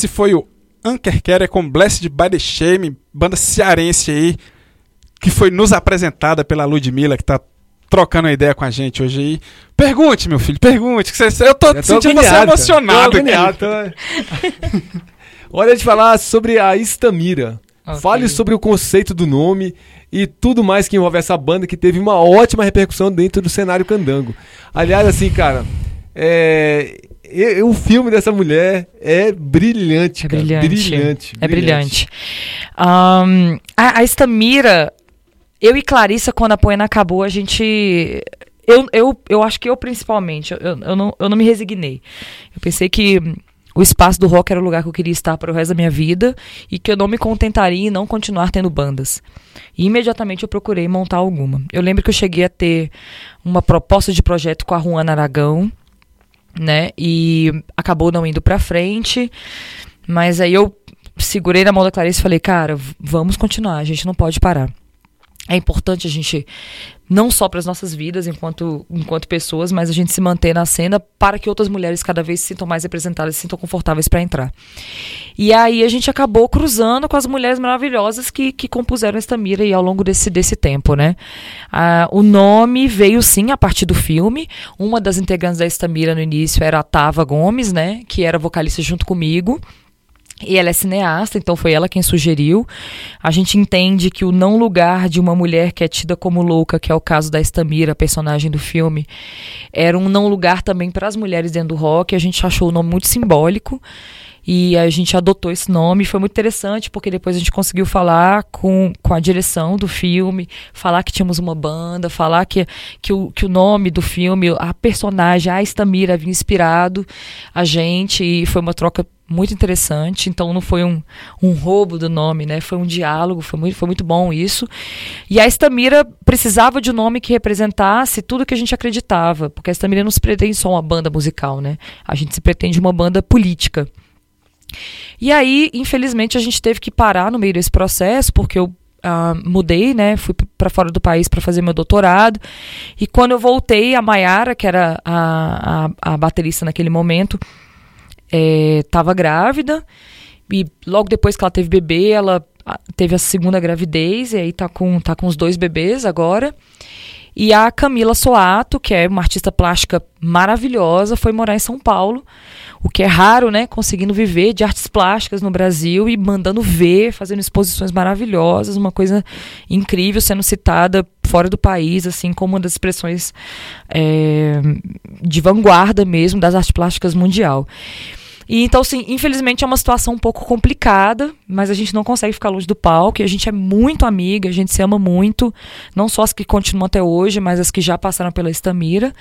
Esse foi o Ankerkere com Blessed by the Shame, banda cearense aí, que foi nos apresentada pela Ludmilla, que tá trocando uma ideia com a gente hoje aí. Pergunte, meu filho, pergunte. Que você, eu tô Eu tô sentindo você agoniado, emocionado. tô agoniado, tô- Hora de falar sobre a Istamira. Ok. Fale sobre o conceito do nome e tudo mais que envolve essa banda que teve uma ótima repercussão dentro do cenário candango. Aliás, assim, cara, é, e- o filme dessa mulher é brilhante, É cara, brilhante. brilhante. É brilhante. Ahn, a, a Estamira, eu e Clarissa, quando a Poena acabou, a gente. Eu, eu, eu acho que eu principalmente, eu, eu, não, eu não me resignei. Eu pensei que o espaço do rock era o lugar que eu queria estar para o resto da minha vida e que eu não me contentaria em não continuar tendo bandas. E imediatamente eu procurei montar alguma. Eu lembro que eu cheguei a ter uma proposta de projeto com a Juana Aragão, né? E acabou não indo para frente. Mas aí eu segurei na mão da Clarice e falei, cara, vamos continuar, a gente não pode parar. É importante a gente, não só para as nossas vidas enquanto, enquanto pessoas, mas a gente se manter na cena para que outras mulheres cada vez se sintam mais representadas, se sintam confortáveis para entrar. E aí a gente acabou cruzando com as mulheres maravilhosas que, que compuseram esta mira ao longo desse, desse tempo, né? Ah, o nome veio sim a partir do filme. Uma das integrantes da Estamira no início era a Tava Gomes, né? Que era vocalista junto comigo. E ela é cineasta, então foi ela quem sugeriu. A gente entende que o não lugar de uma mulher que é tida como louca, que é o caso da Estamira, personagem do filme, era um não lugar também para as mulheres dentro do rock. A gente achou o nome muito simbólico e a gente adotou esse nome. Foi muito interessante porque depois a gente conseguiu falar com, com a direção do filme, falar que tínhamos uma banda, falar que, que, o, que o nome do filme, a personagem, a Estamira, havia inspirado a gente e foi uma troca muito interessante. Então não foi um, um roubo do nome, né? Foi um diálogo, foi muito, foi muito bom isso. E a Estamira precisava de um nome que representasse tudo que a gente acreditava, porque a Estamira não se pretende só uma banda musical, né? A gente se pretende uma banda política. E aí, infelizmente, a gente teve que parar no meio desse processo, porque eu ah, mudei, né? Fui para fora do país para fazer meu doutorado. E quando eu voltei, a Maiara, que era a, a, a baterista naquele momento, estava grávida. E logo depois que ela teve bebê, ela ah, teve a segunda gravidez, e aí tá com, tá com os dois bebês agora. E a Camila Soato, que é uma artista plástica maravilhosa, foi morar em São Paulo, o que é raro, né? Conseguindo viver de artes plásticas no Brasil e mandando ver, fazendo exposições maravilhosas, uma coisa incrível, sendo citada fora do país, assim, como uma das expressões é, de vanguarda mesmo das artes plásticas mundial. E então, assim, infelizmente é uma situação um pouco complicada, mas a gente não consegue ficar longe do palco. E a gente é muito amiga, a gente se ama muito, não só as que continuam até hoje, mas as que já passaram pela Estamira.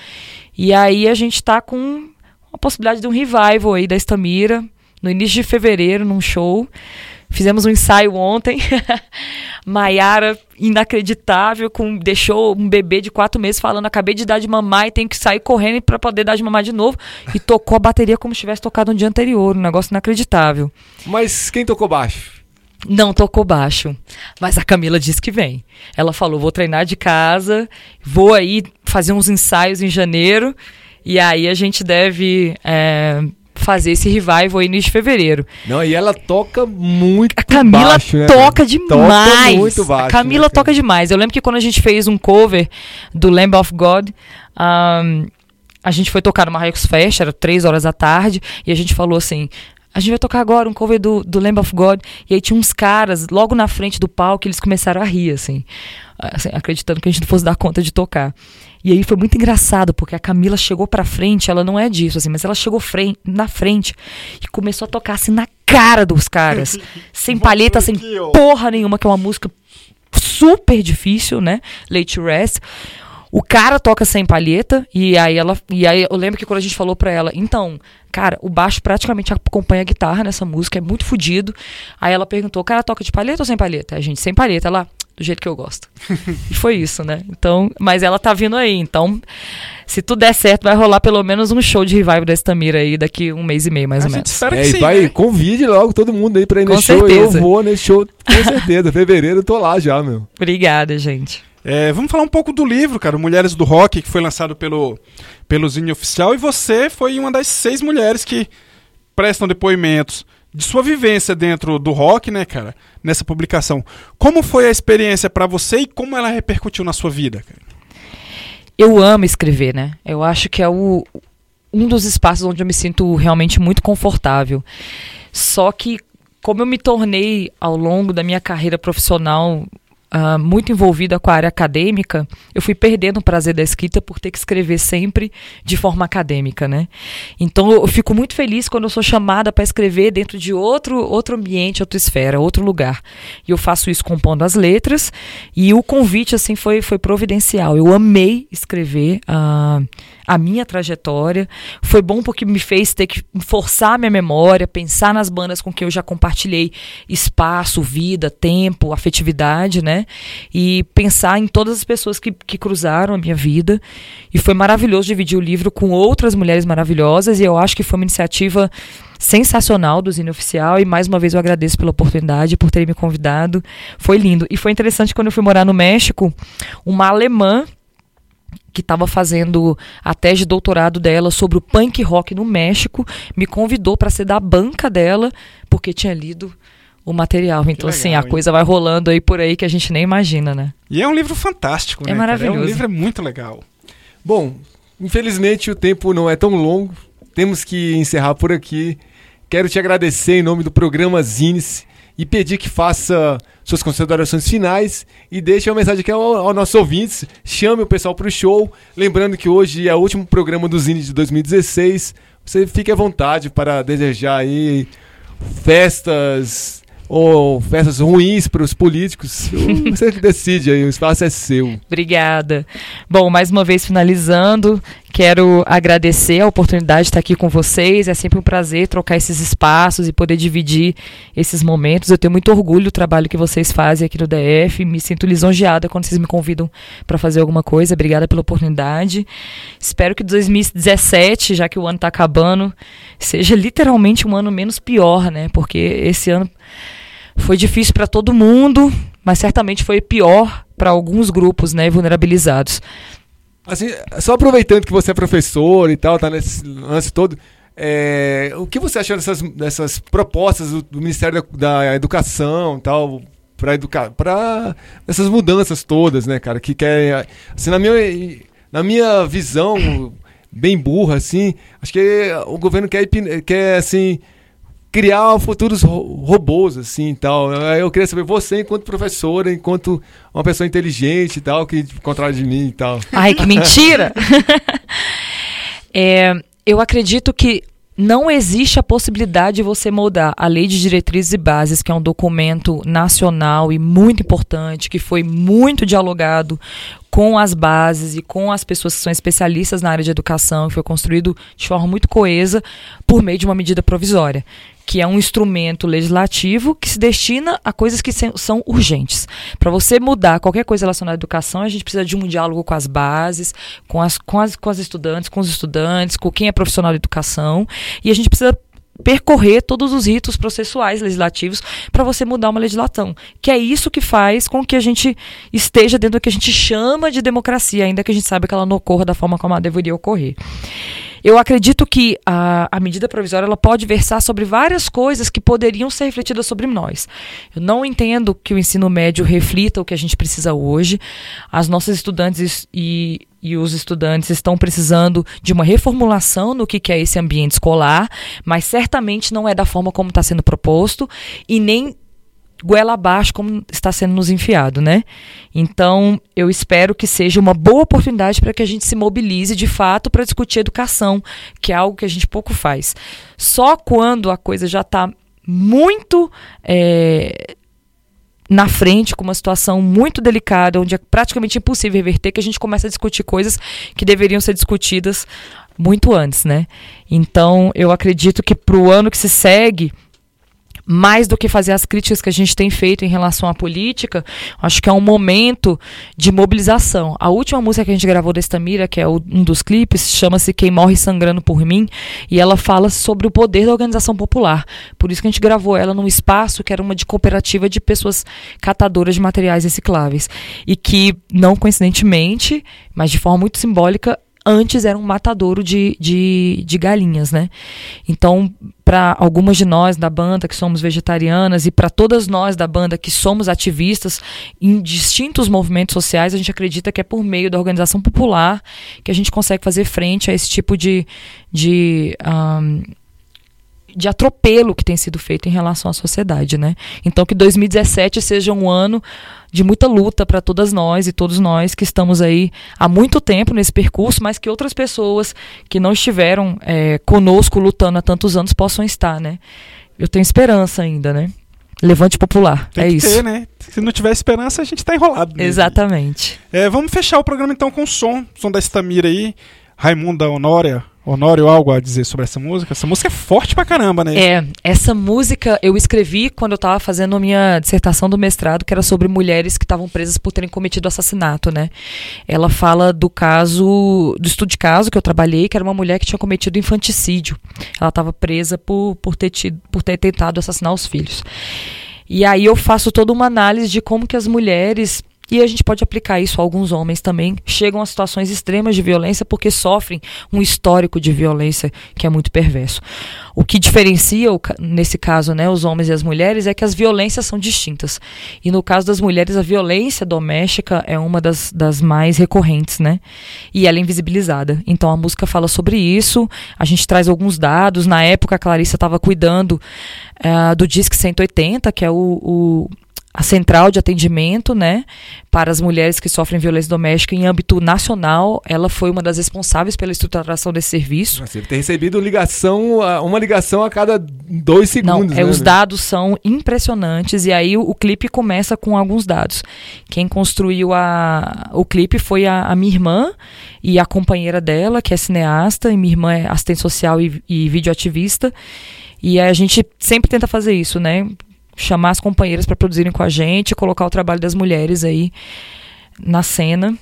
E aí a gente tá com a possibilidade de um revival aí da Estamira, no início de fevereiro, num show. Fizemos um ensaio ontem. Maiara, inacreditável, com, deixou um bebê de quatro meses falando: acabei de dar de mamar e tenho que sair correndo para poder dar de mamar de novo. E tocou a bateria como se tivesse tocado no dia anterior. Um negócio inacreditável. Mas quem tocou baixo? Não tocou baixo. Mas a Camila disse que vem. Ela falou: vou treinar de casa, vou aí fazer uns ensaios em janeiro. E aí a gente deve é, fazer esse revival aí no início de fevereiro. Não, e ela toca muito A Camila baixo, né, toca demais. Toca muito baixo. a Camila né, toca demais. Eu lembro que quando a gente fez um cover do Lamb of God, ahn, a gente foi tocar no Marrecos Fest, era três horas da tarde, e a gente falou assim. A gente vai tocar agora um cover do, do Lamb of God. E aí tinha uns caras logo na frente do palco, eles começaram a rir, assim, assim, acreditando que a gente não fosse dar conta de tocar. E aí foi muito engraçado, porque a Camila chegou pra frente, ela não é disso, assim, mas ela chegou na frente e começou a tocar assim na cara dos caras. sem palheta, sem porra nenhuma, que é uma música super difícil, né? Late Rest. O cara toca sem palheta e aí ela e aí eu lembro que quando a gente falou pra ela, então, cara, o baixo praticamente acompanha a guitarra nessa música, é muito fodido. Aí ela perguntou, o cara toca de palheta ou sem palheta? A gente sem palheta, ela do jeito que eu gosto. e foi isso, né? Então, mas ela tá vindo aí, então se tudo der certo, vai rolar pelo menos um show de revival da Estamira aí daqui um mês e meio, mais A ou gente menos. espera É, que e sim. vai, né? convide logo todo mundo aí pra ir Com nesse show. certeza. Eu vou nesse show, com certeza. Fevereiro eu tô lá já, meu. Obrigada, gente. É, vamos falar um pouco do livro, cara, Mulheres do Rock, que foi lançado pelo, pelo Zine Oficial, e você foi uma das seis mulheres que prestam depoimentos de sua vivência dentro do rock, né, cara, nessa publicação. Como foi a experiência pra você e como ela repercutiu na sua vida, cara? Eu amo escrever, né? Eu acho que é o, um dos espaços onde eu me sinto realmente muito confortável. Só que, como eu me tornei ao longo da minha carreira profissional ah, muito envolvida com a área acadêmica, eu fui perdendo o prazer da escrita por ter que escrever sempre de forma acadêmica, né? Então eu fico muito feliz quando eu sou chamada para escrever dentro de outro outro ambiente, outra esfera, outro lugar. E eu faço isso compondo as letras e o convite assim foi foi providencial. Eu amei escrever a a minha trajetória. Foi bom porque me fez ter que forçar minha memória, pensar nas bandas com quem eu já compartilhei espaço, vida, tempo, afetividade, né? E pensar em todas as pessoas que, que cruzaram a minha vida. E foi maravilhoso dividir o livro com outras mulheres maravilhosas. E eu acho que foi uma iniciativa sensacional do Zine Oficial e mais uma vez eu agradeço pela oportunidade, por terem me convidado. Foi lindo. E foi interessante quando eu fui morar no México, uma alemã que estava fazendo a tese de doutorado dela sobre o punk rock no México, me convidou para ser da banca dela, porque tinha lido o material. Então, assim, legal, a hein? coisa vai rolando aí por aí que a gente nem imagina, né? E é um livro fantástico, É né? cara? maravilhoso. É um livro é muito legal. Bom, infelizmente o tempo não é tão longo. Temos que encerrar por aqui. Quero te agradecer em nome do programa Zines e pedir que faça suas considerações finais e deixe uma mensagem aqui ao, aos nossos ouvintes. Chame o pessoal para o show. Lembrando que hoje é o último programa do Zines de 2016. Você fique à vontade para desejar aí festas ou festas ruins para os políticos. Você que decide aí, o espaço é seu. Obrigada. Bom, mais uma vez finalizando, quero agradecer a oportunidade de estar aqui com vocês. É sempre um prazer trocar esses espaços e poder dividir esses momentos. Eu tenho muito orgulho do trabalho que vocês fazem aqui no DF. Me sinto lisonjeada quando vocês me convidam para fazer alguma coisa. Obrigada pela oportunidade. Espero que 2017, já que o ano está acabando, seja literalmente um ano menos pior, né? Porque esse ano foi difícil para todo mundo, mas certamente foi pior para alguns grupos, né, vulnerabilizados. Assim, só aproveitando que você é professor e tal, tá nesse lance todo, é, o que você achou dessas, dessas propostas do, do Ministério da, da Educação e tal, para educar, para essas mudanças todas, né, cara, que querem, assim, na minha, na minha visão bem burra, assim, acho que o governo quer, quer assim, criar futuros ro- robôs, assim, e tal. Eu queria saber você, enquanto professora, enquanto uma pessoa inteligente e tal, que contrário de mim e tal. Ai, que mentira! É, eu acredito que não existe a possibilidade de você moldar a Lei de Diretrizes e Bases, que é um documento nacional e muito importante, que foi muito dialogado com as bases e com as pessoas que são especialistas na área de educação, foi construído de forma muito coesa por meio de uma medida provisória, que é um instrumento legislativo que se destina a coisas que são urgentes. Para você mudar qualquer coisa relacionada à educação, a gente precisa de um diálogo com as bases, com as, com as, com as estudantes, com os estudantes, com quem é profissional de educação, e a gente precisa percorrer todos os ritos processuais legislativos para você mudar uma legislação, que é isso que faz com que a gente esteja dentro do que a gente chama de democracia, ainda que a gente saiba que ela não ocorra da forma como ela deveria ocorrer. Eu acredito que a, a medida provisória ela pode versar sobre várias coisas que poderiam ser refletidas sobre nós. Eu não entendo que o ensino médio reflita o que a gente precisa hoje. As nossas estudantes e, e os estudantes estão precisando de uma reformulação no que, que é esse ambiente escolar, mas certamente não é da forma como está sendo proposto e nem goela abaixo como está sendo nos enfiado, né? Então, eu espero que seja uma boa oportunidade para que a gente se mobilize de fato para discutir educação, que é algo que a gente pouco faz. Só quando a coisa já está muito é, na frente, com uma situação muito delicada, onde é praticamente impossível reverter, que a gente começa a discutir coisas que deveriam ser discutidas muito antes, né? Então, eu acredito que para o ano que se segue, mais do que fazer as críticas que a gente tem feito em relação à política, acho que é um momento de mobilização. A última música que a gente gravou da Estamira, que é um dos clipes, chama-se Quem Morre Sangrando por Mim, e ela fala sobre o poder da organização popular. Por isso que a gente gravou ela num espaço que era uma de cooperativa de pessoas catadoras de materiais recicláveis. E que, não coincidentemente, mas de forma muito simbólica, antes era um matadouro de, de, de galinhas, né? Então, para algumas de nós da banda que somos vegetarianas e para todas nós da banda que somos ativistas em distintos movimentos sociais, a gente acredita que é por meio da organização popular que a gente consegue fazer frente a esse tipo de, de um, de atropelo que tem sido feito em relação à sociedade, né? Então que 2017 seja um ano de muita luta para todas nós e todos nós que estamos aí há muito tempo nesse percurso, mas que outras pessoas que não estiveram é, conosco lutando há tantos anos possam estar, né? Eu tenho esperança ainda, né? Levante popular, Tem é que isso. ter, né? Se não tiver esperança, a gente tá enrolado. mesmo. Exatamente. É, vamos fechar o programa então com o som. Som da Estamira aí. Raimunda Honória. Honório, algo a dizer sobre essa música? Essa música é forte pra caramba, né? É, essa música eu escrevi quando eu estava fazendo a minha dissertação do mestrado, que era sobre mulheres que estavam presas por terem cometido assassinato, né? Ela fala do caso, do estudo de caso que eu trabalhei, que era uma mulher que tinha cometido infanticídio. Ela estava presa por, por, ter tido, por ter tentado assassinar os filhos. E aí eu faço toda uma análise de como que as mulheres e a gente pode aplicar isso a alguns homens também, chegam a situações extremas de violência porque sofrem um histórico de violência que é muito perverso. O que diferencia, nesse caso, né, os homens e as mulheres é que as violências são distintas. E no caso das mulheres, a violência doméstica é uma das, das mais recorrentes, né? E ela é invisibilizada. Então a música fala sobre isso, a gente traz alguns dados. Na época, a Clarissa estava cuidando eh, do Disque 180, que é o- o a central de atendimento, né, para as mulheres que sofrem violência doméstica em âmbito nacional. Ela foi uma das responsáveis pela estruturação desse serviço. Você tem recebido ligação, a- uma ligação a cada dois Não, segundos. é, né, os né? dados são impressionantes e aí o, o clipe começa com alguns dados. Quem construiu a, o clipe foi a, a minha irmã e a companheira dela, que é cineasta, e minha irmã é assistente social e, e videoativista. E a gente sempre tenta fazer isso, né? chamar as companheiras para produzirem com a gente, colocar o trabalho das mulheres aí na cena.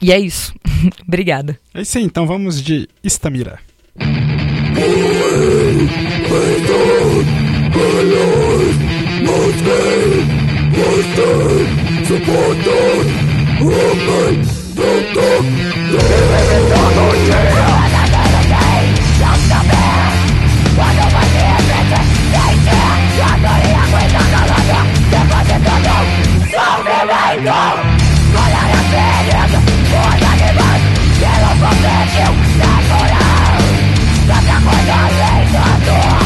E é isso. Obrigada. É isso aí, então vamos de Istamira. Suportam, homem, não toque, não toque, não toque. Natural, tanta coisa além da dor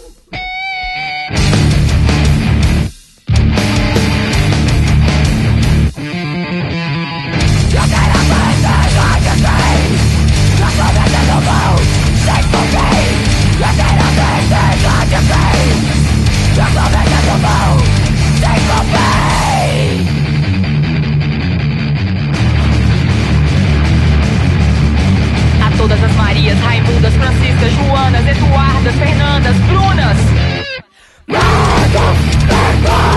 Marias, Raimundas, Franciscas, Joanas, Eduardas, Fernandas, Brunas. Nada, vergonha.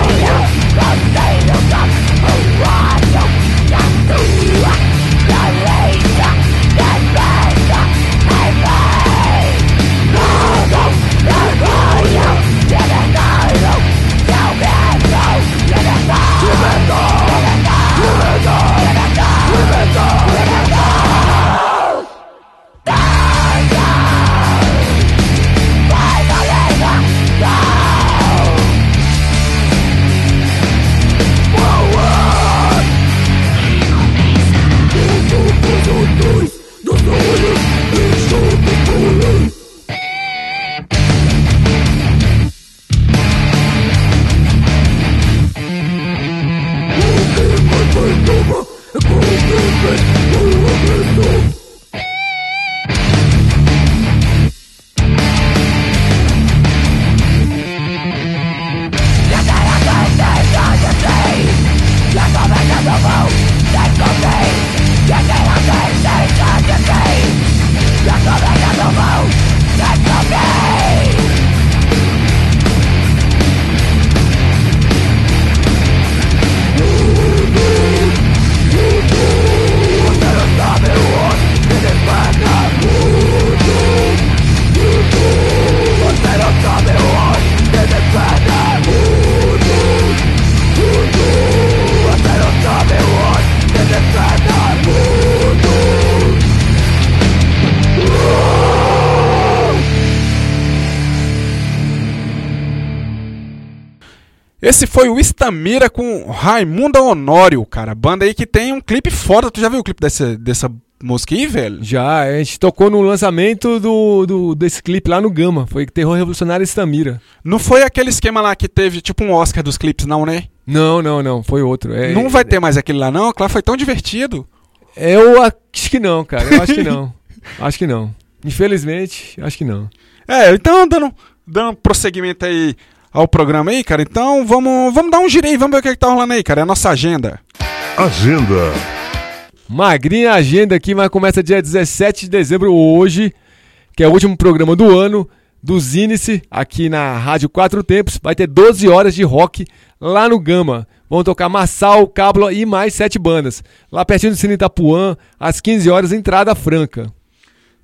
Foi o Istamira com Raimundo Honório, cara. Banda aí que tem um clipe foda. Tu já viu o clipe dessa, dessa música aí, velho? Já, a gente tocou no lançamento do, do- desse clipe lá no Gama. Foi Terror Revolucionário Estamira. Não foi aquele esquema lá que teve tipo um Oscar dos clipes, não, né? Não, não, não. Foi outro. É, não vai ter mais aquele lá, não. Claro, foi tão divertido. Eu acho que não, cara. Eu acho que não. acho que não. Infelizmente, acho que não. É, então, dando, dando prosseguimento aí ao programa aí, cara. Então, vamos, vamos dar um giro aí, vamos ver o que, que tá rolando aí, cara. É a nossa agenda. Agenda. Magrinha agenda aqui, mas começa dia 17 de dezembro hoje, que é o último programa do ano do Zinice, aqui na Rádio Quatro Tempos. Vai ter 12 horas de rock lá no Gama. Vão tocar Massal, Cábula e mais sete bandas. Lá pertinho do Cine Itapuã, às 15 horas, entrada franca.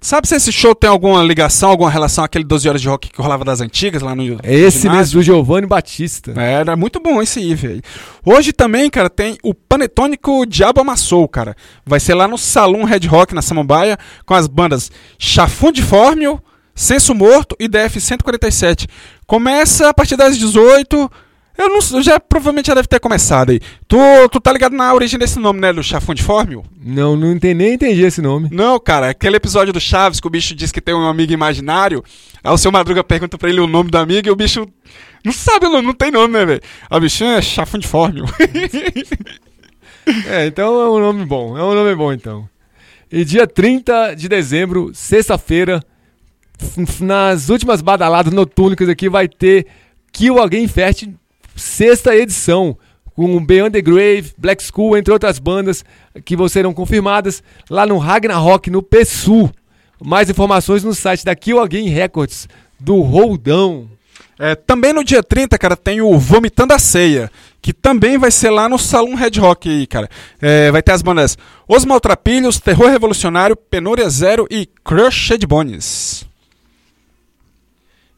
Sabe se esse show tem alguma ligação, alguma relação àquele 12 horas de rock que rolava das antigas lá no É esse ginásio? mesmo, do Giovanni Batista. É, Era muito bom esse aí, velho. Hoje também, cara, tem o Panetônico Diabo Amassou, cara. Vai ser lá no Salão Red Rock, na Samambaia, com as bandas Chafun de Fórmio, Senso Morto e DF 147. Começa a partir das 18. Eu não eu já provavelmente já deve ter começado aí. Tu, tu tá ligado na origem desse nome, né, do Fórmio? Não, não entendi, nem entendi esse nome. Não, cara, aquele episódio do Chaves que o bicho diz que tem um amigo imaginário. Aí o seu Madruga pergunta pra ele o nome do amigo e o bicho não sabe o nome, não tem nome, né, velho? A bichinha é Chafun de Fórmio. É, então é um nome bom. É um nome bom, então. E dia 30 de dezembro, sexta-feira, nas últimas badaladas noturnas aqui, vai ter Kill Again Fest, sexta edição. Com Beyond the Grave, Black School, entre outras bandas que vão serão confirmadas lá no Ragnarok, no PSU. Mais informações no site da Kill Again Records, do Roldão. É, também no dia 30, cara, tem o Vomitando a Ceia, que também vai ser lá no Salão Red Rock aí, cara. É, vai ter as bandas Os Maltrapilhos, Terror Revolucionário, Penúria Zero e Crushed Bones.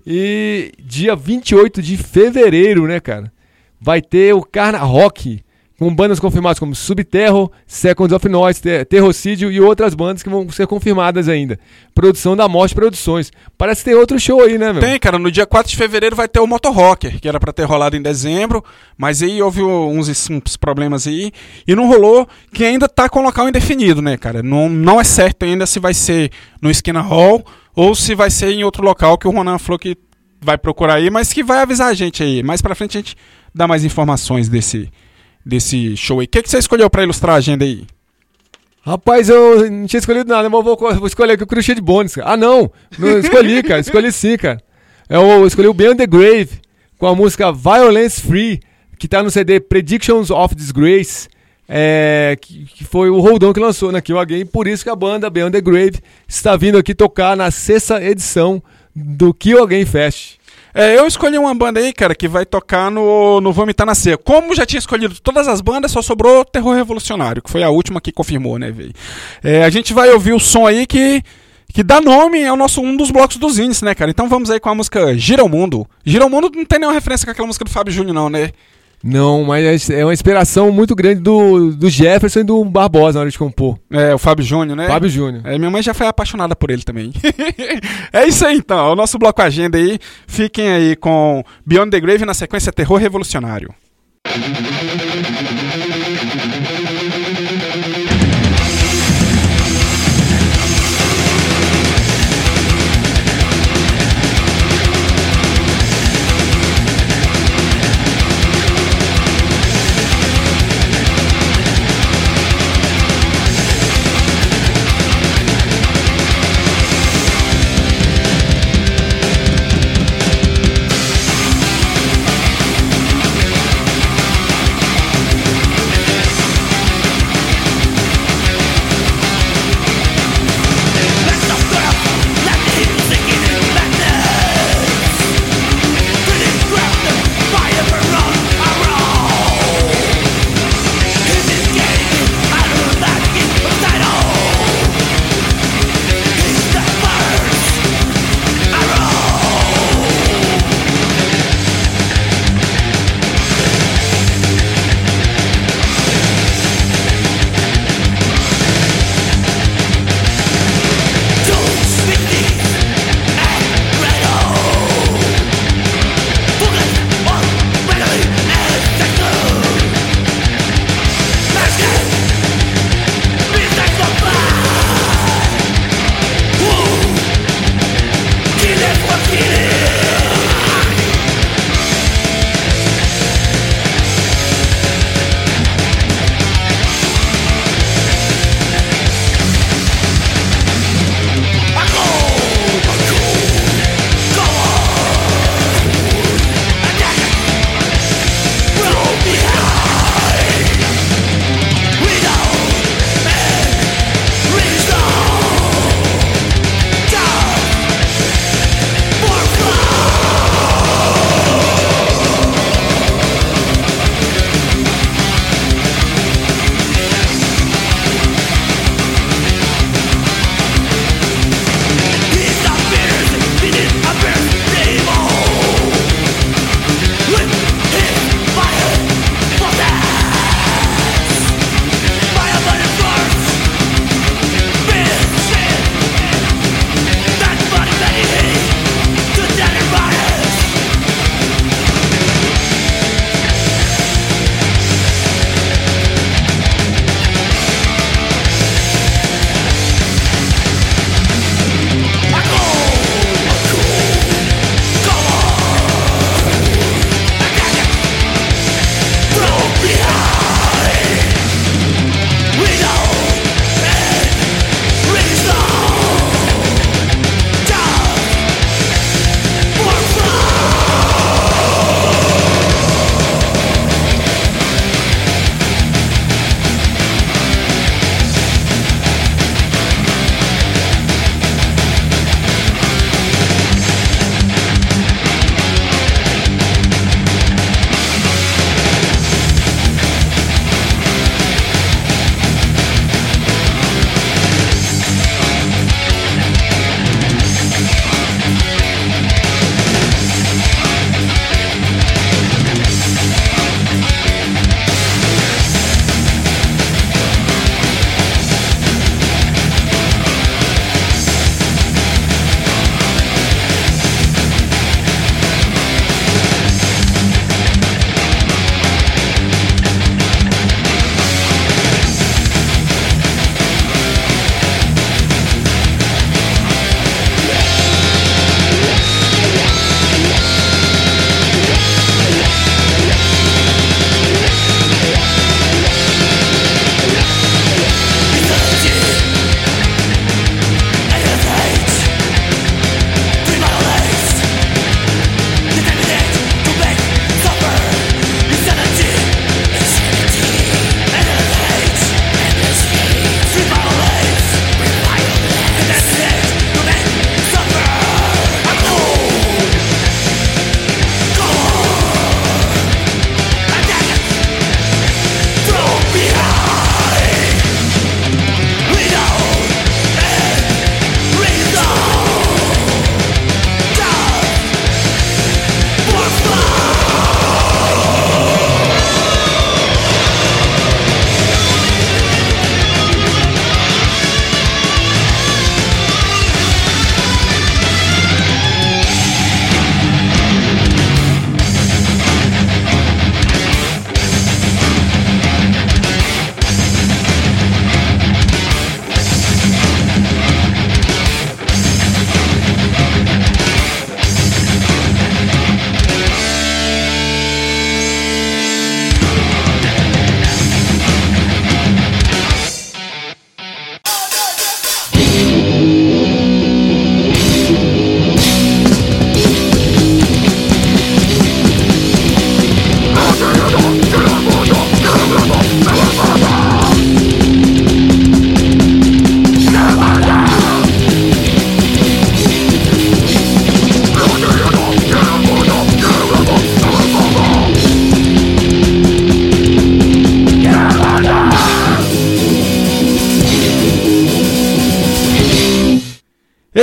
E dia 28 de fevereiro, né, cara? Vai ter o Carna Rock, com bandas confirmadas como Subterror, Seconds of Noise, Ter- Terrorcídio e outras bandas que vão ser confirmadas ainda. Produção da Morte Produções. Parece que tem outro show aí, né, meu? Tem, cara, no dia 4 de fevereiro vai ter o Motor Rocker, que era pra ter rolado em dezembro, mas aí houve uns, uns problemas aí e não rolou, que ainda tá com local indefinido, né, cara? Não, não é certo ainda se vai ser no Esquina Hall ou se vai ser em outro local que o Ronan falou que vai procurar aí, mas que vai avisar a gente aí. Mais pra frente a gente dá mais informações desse, desse show aí. O que, que você escolheu pra ilustrar a agenda aí? Rapaz, eu não tinha escolhido nada, mas eu vou, vou escolher aqui o Crush de Bones. cara. Ah, não! Não escolhi, cara. Escolhi sim, cara. Eu escolhi o Beyond the Grave com a música Violence Free, que tá no CD Predictions of Disgrace. É, que, que foi o Roldão que lançou na Kill Again, por isso que a banda Beyond the Grave está vindo aqui tocar na sexta edição do Kill Again Fest. É, eu escolhi uma banda aí, cara, que vai tocar no, no Vomitar na Ceia. Como já tinha escolhido todas as bandas, só sobrou Terror Revolucionário, que foi a última que confirmou, né, velho? É, a gente vai ouvir o som aí que, que dá nome ao nosso um dos blocos dos índices, né, cara? Então vamos aí com a música Gira o Mundo. Gira o Mundo não tem nenhuma referência com aquela música do Fábio Júnior, não, né? Não, mas é uma inspiração muito grande do, do Jefferson e do Barbosa na hora de compor. É, o Fábio Júnior, né? Fábio Júnior. É, minha mãe já foi apaixonada por ele também. é isso aí então, é o nosso bloco agenda aí. Fiquem aí com Beyond the Grave na sequência Terror Revolucionário.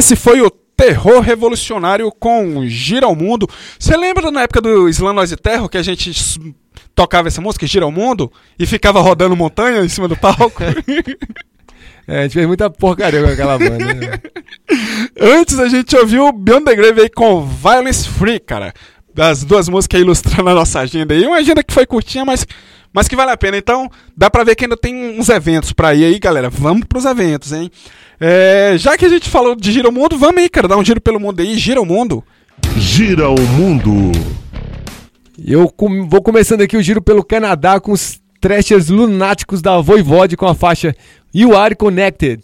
Esse foi o Terror Revolucionário com Gira ao Mundo. Você lembra na época do Slam Noise Terror que a gente tocava essa música, Gira ao Mundo, e ficava rodando montanha em cima do palco? É, a gente fez muita porcaria com aquela banda. né? Antes a gente ouviu Beyond the Grave aí com Violence Free, cara. Das duas músicas ilustrando a nossa agenda aí. Uma agenda que foi curtinha, mas, mas que vale a pena. Então, dá pra ver que ainda tem uns eventos pra ir aí, galera. Vamos pros eventos, hein? É, já que a gente falou de Gira o Mundo, vamos aí, cara. Dar um giro pelo mundo aí. Gira o Mundo. Gira o mundo. Eu com- vou começando aqui o giro pelo Canadá com os trashers lunáticos da Voivode com a faixa You Are Connected,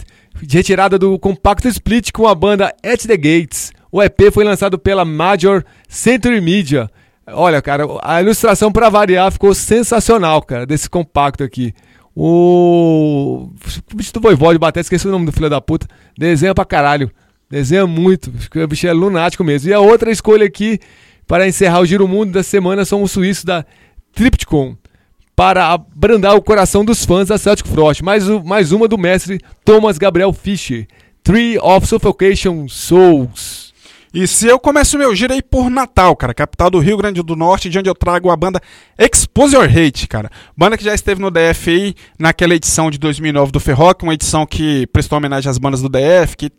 retirada do compacto split com a banda At The Gates. O EP foi lançado pela Major Century Media. Olha, cara, a ilustração pra variar ficou sensacional, cara, desse compacto aqui. O o bicho do Voivode, até esqueci o nome do filho da puta. Desenha pra caralho. Desenha muito. O bicho é lunático mesmo. E a outra escolha aqui, para encerrar o Giro Mundo da semana, são os suíços da Tripticon. Para abrandar o coração dos fãs da Celtic Frost. Mais, mais uma do mestre Thomas Gabriel Fischer. Tree of Suffocation Souls. E se eu começo meu giro aí por Natal, cara, capital do Rio Grande do Norte, de onde eu trago a banda Expose Your Hate, cara. Banda que já esteve no DF aí, naquela edição de 2009 do Ferroc, uma edição que prestou homenagem às bandas do DF, que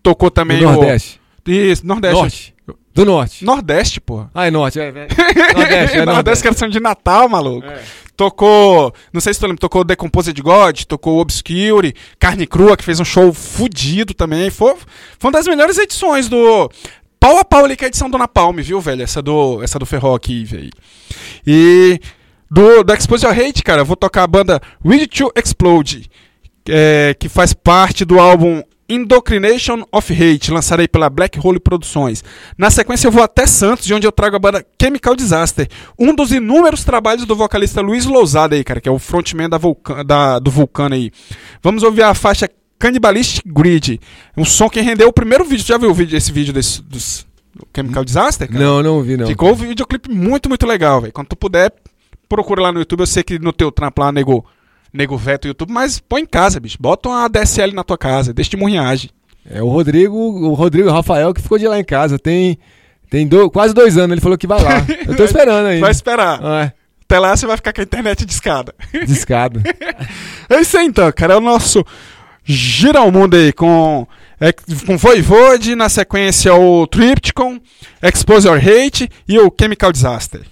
tocou Do também Nordeste. o... Isso, Nordeste. Norte. Do Norte. Nordeste, porra. Ah, é Norte. É, é. Nordeste, é Nordeste, que era de Natal, maluco. Tocou, não sei se tu lembra, tocou Decomposed God, tocou Obscure, Carne Crua, que fez um show fudido também. Foi, foi uma das melhores edições do. Pau a pau ali com a edição do Napalm, viu, velho? Essa do, essa do Ferro aqui, velho. E do, do Expose Your Hate, cara, eu vou tocar a banda Ready to Explode, é, que faz parte do álbum Indoctrination of Hate, lançado aí pela Black Hole Produções. Na sequência eu vou até Santos, de onde eu trago a banda Chemical Disaster, um dos inúmeros trabalhos do vocalista Luiz Lousada aí, cara, que é o frontman da Vulcan, da, do Vulcano aí. Vamos ouvir a faixa Cannibalistic Grid, um som que rendeu o primeiro vídeo. Já viu o vídeo, esse vídeo desse, dos do Chemical Disaster, cara? Não, não vi, não. Ficou um videoclipe muito, muito legal, velho. Quando tu puder, procura lá no YouTube. Eu sei que no teu trampo lá, nego, nego veto YouTube, mas põe em casa, bicho. Bota uma DSL na tua casa, deixa de murriagem. É o Rodrigo, o Rodrigo Rafael que ficou de lá em casa. Tem, tem do- quase dois anos. Ele falou que vai lá. Eu tô esperando ainda. Vai esperar. Ah, Até lá você vai ficar com a internet discada. é, discado. É isso aí então, cara. É o nosso Gira o Mundo aí com, é, com Voivode, na sequência o Tripticon, Expose Your Hate e o Chemical Disaster.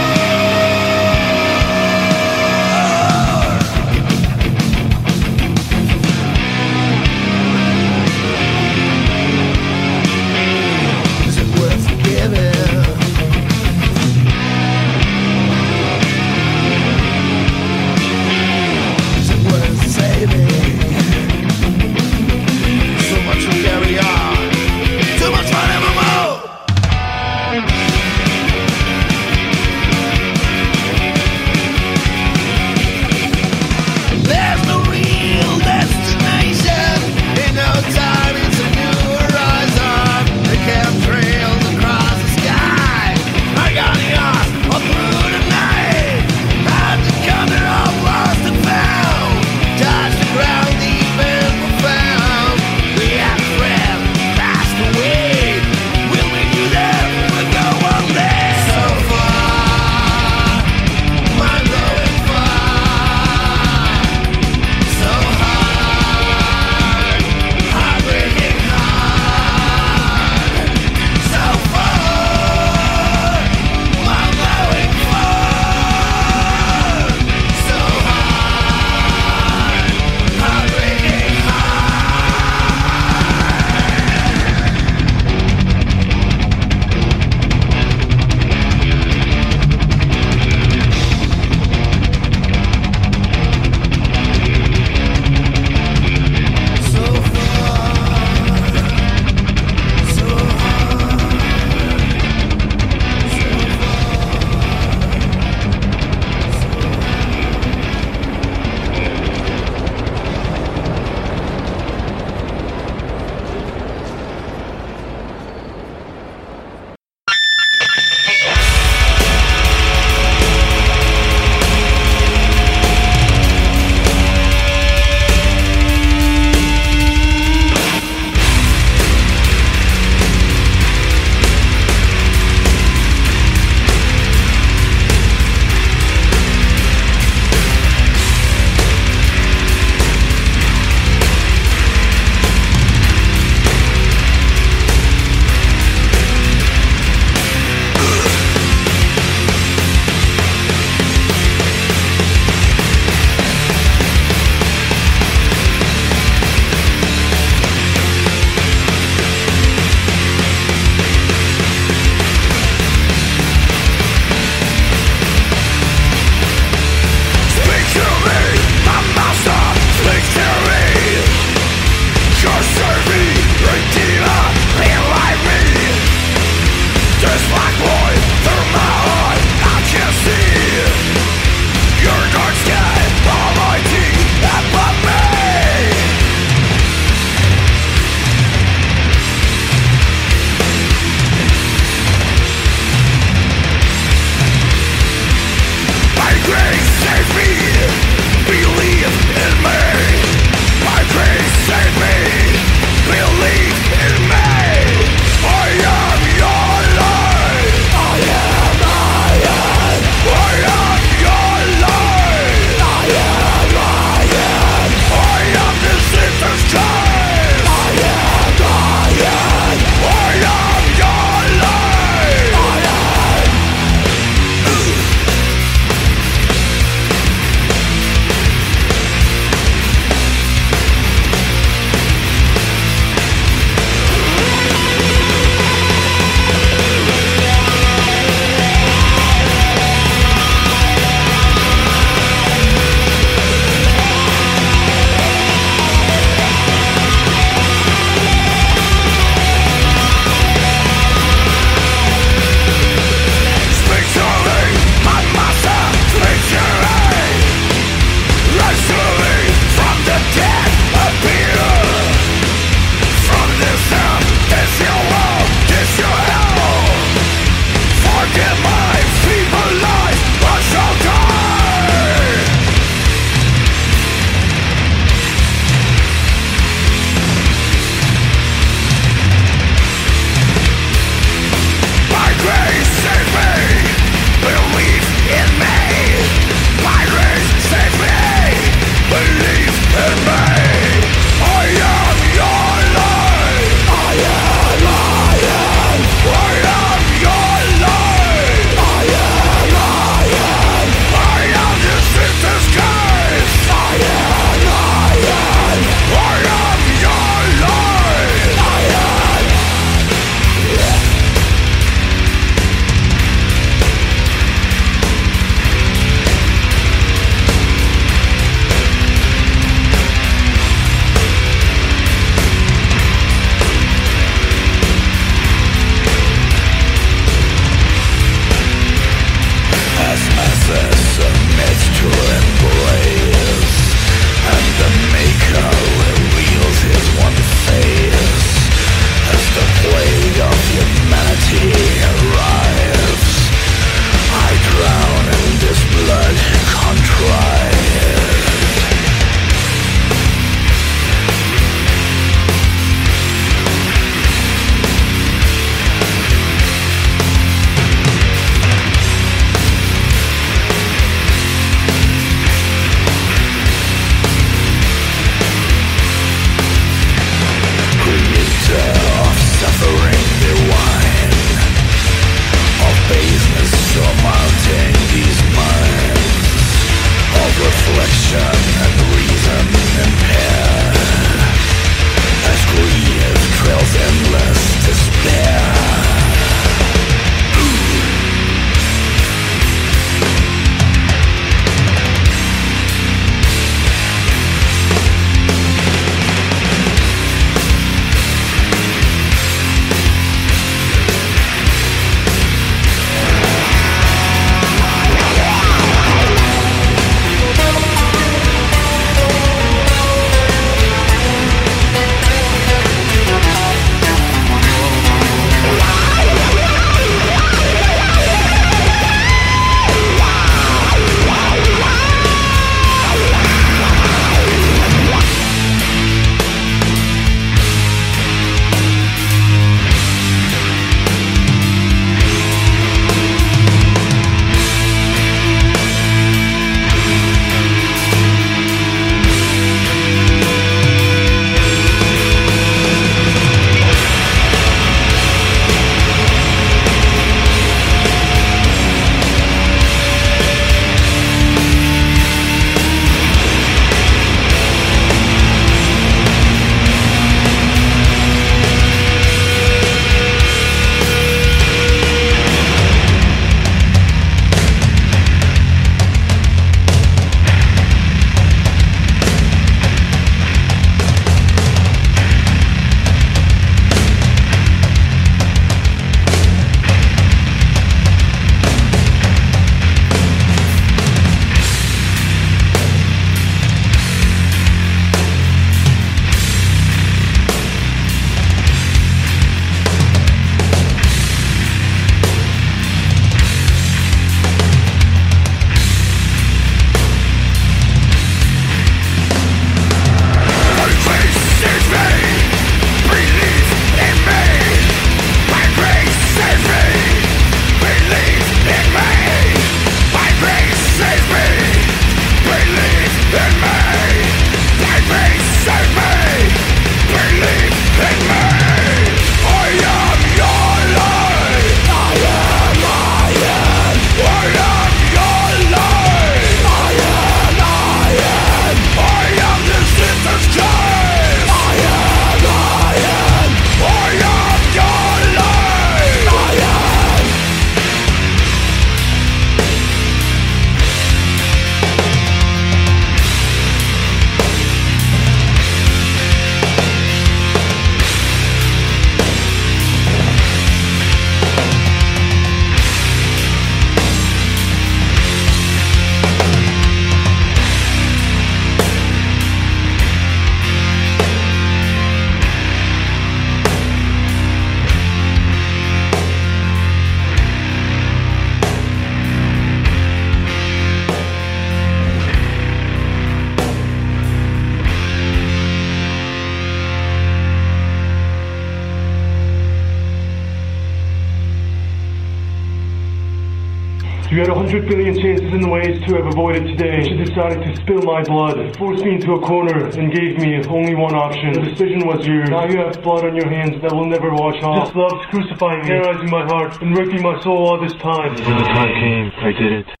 100 billion chances and ways to have avoided today, she decided to spill my blood, forced me into a corner, and gave me only one option. The decision was yours. Now you have blood on your hands that will never wash off. This love's crucifying me, terrorizing my heart, and wrecking my soul all this time. When the time came, I did it.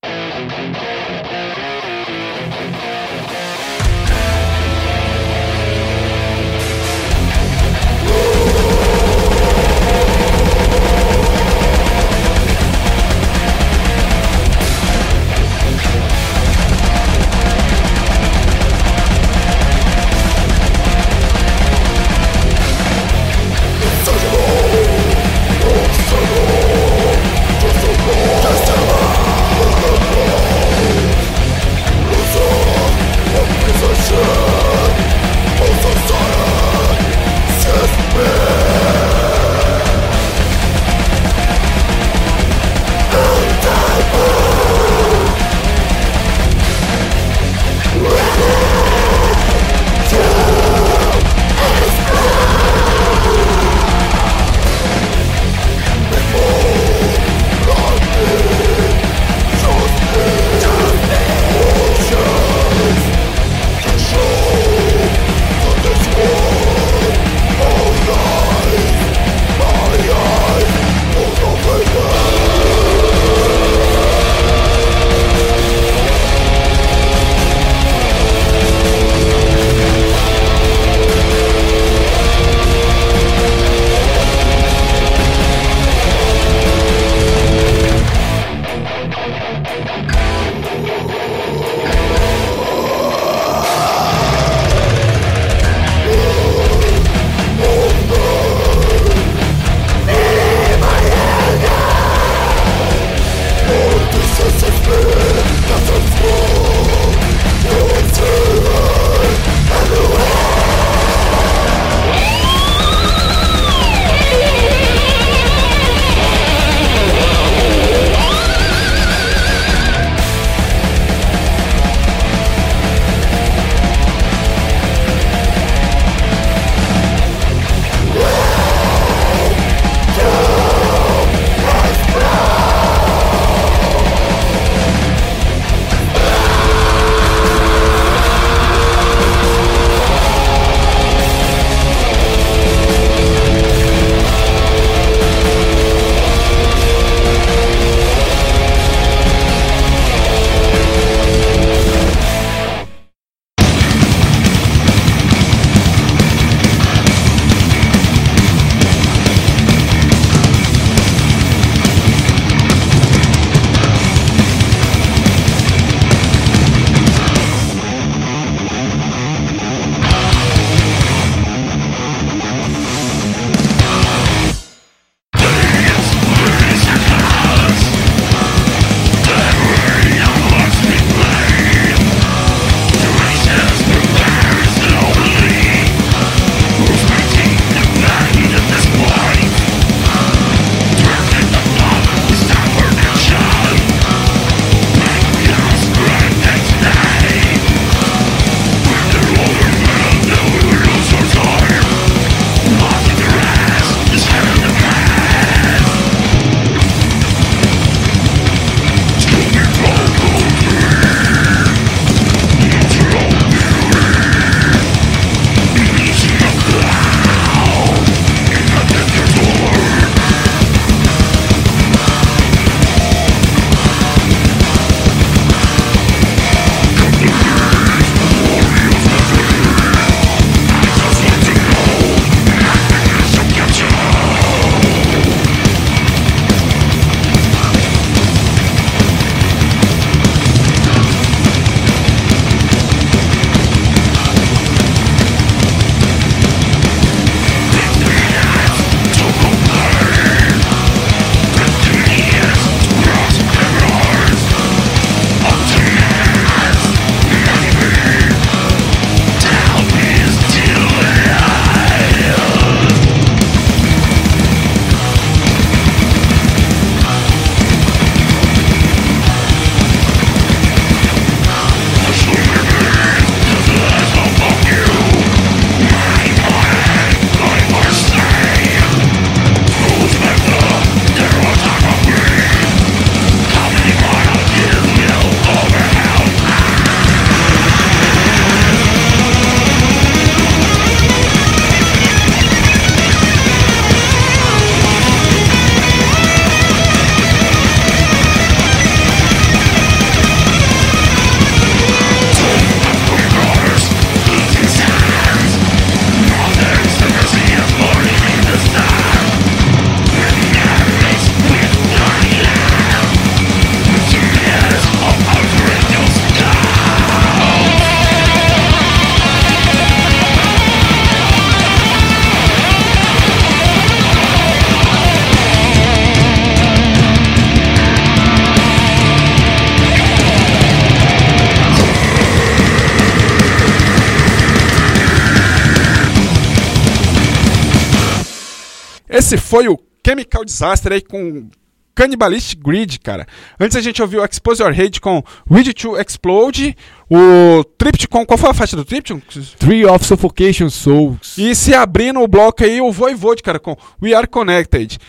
Esse foi o Chemical Disaster aí com Cannibalistic Grid, cara. Antes a gente ouviu Expose Your Hate com Ready to Explode, o Tripticon, qual foi a faixa do Tripticon? Tree of Suffocation Souls. E se abrindo o bloco aí, o Voivode, cara, com We Are Connected.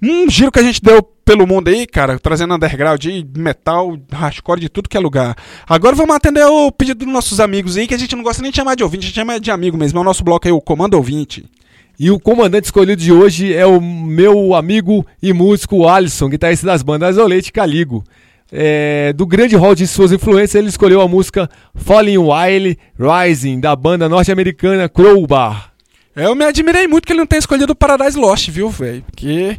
Um giro que a gente deu pelo mundo aí, cara, trazendo underground aí, metal, hardcore de tudo que é lugar. Agora vamos atender o pedido dos nossos amigos aí, que a gente não gosta nem de chamar de ouvinte, a gente chama de amigo mesmo. É o nosso bloco aí, o Comando Ouvinte. E o comandante escolhido de hoje é o meu amigo e músico Alisson, guitarrista das bandas Olete e Caligo. É, do grande hall de suas influências, ele escolheu a música Falling Wild Rising, da banda norte-americana Crowbar. É, Eu me admirei muito que ele não tenha escolhido o Paradise Lost, viu, velho? Porque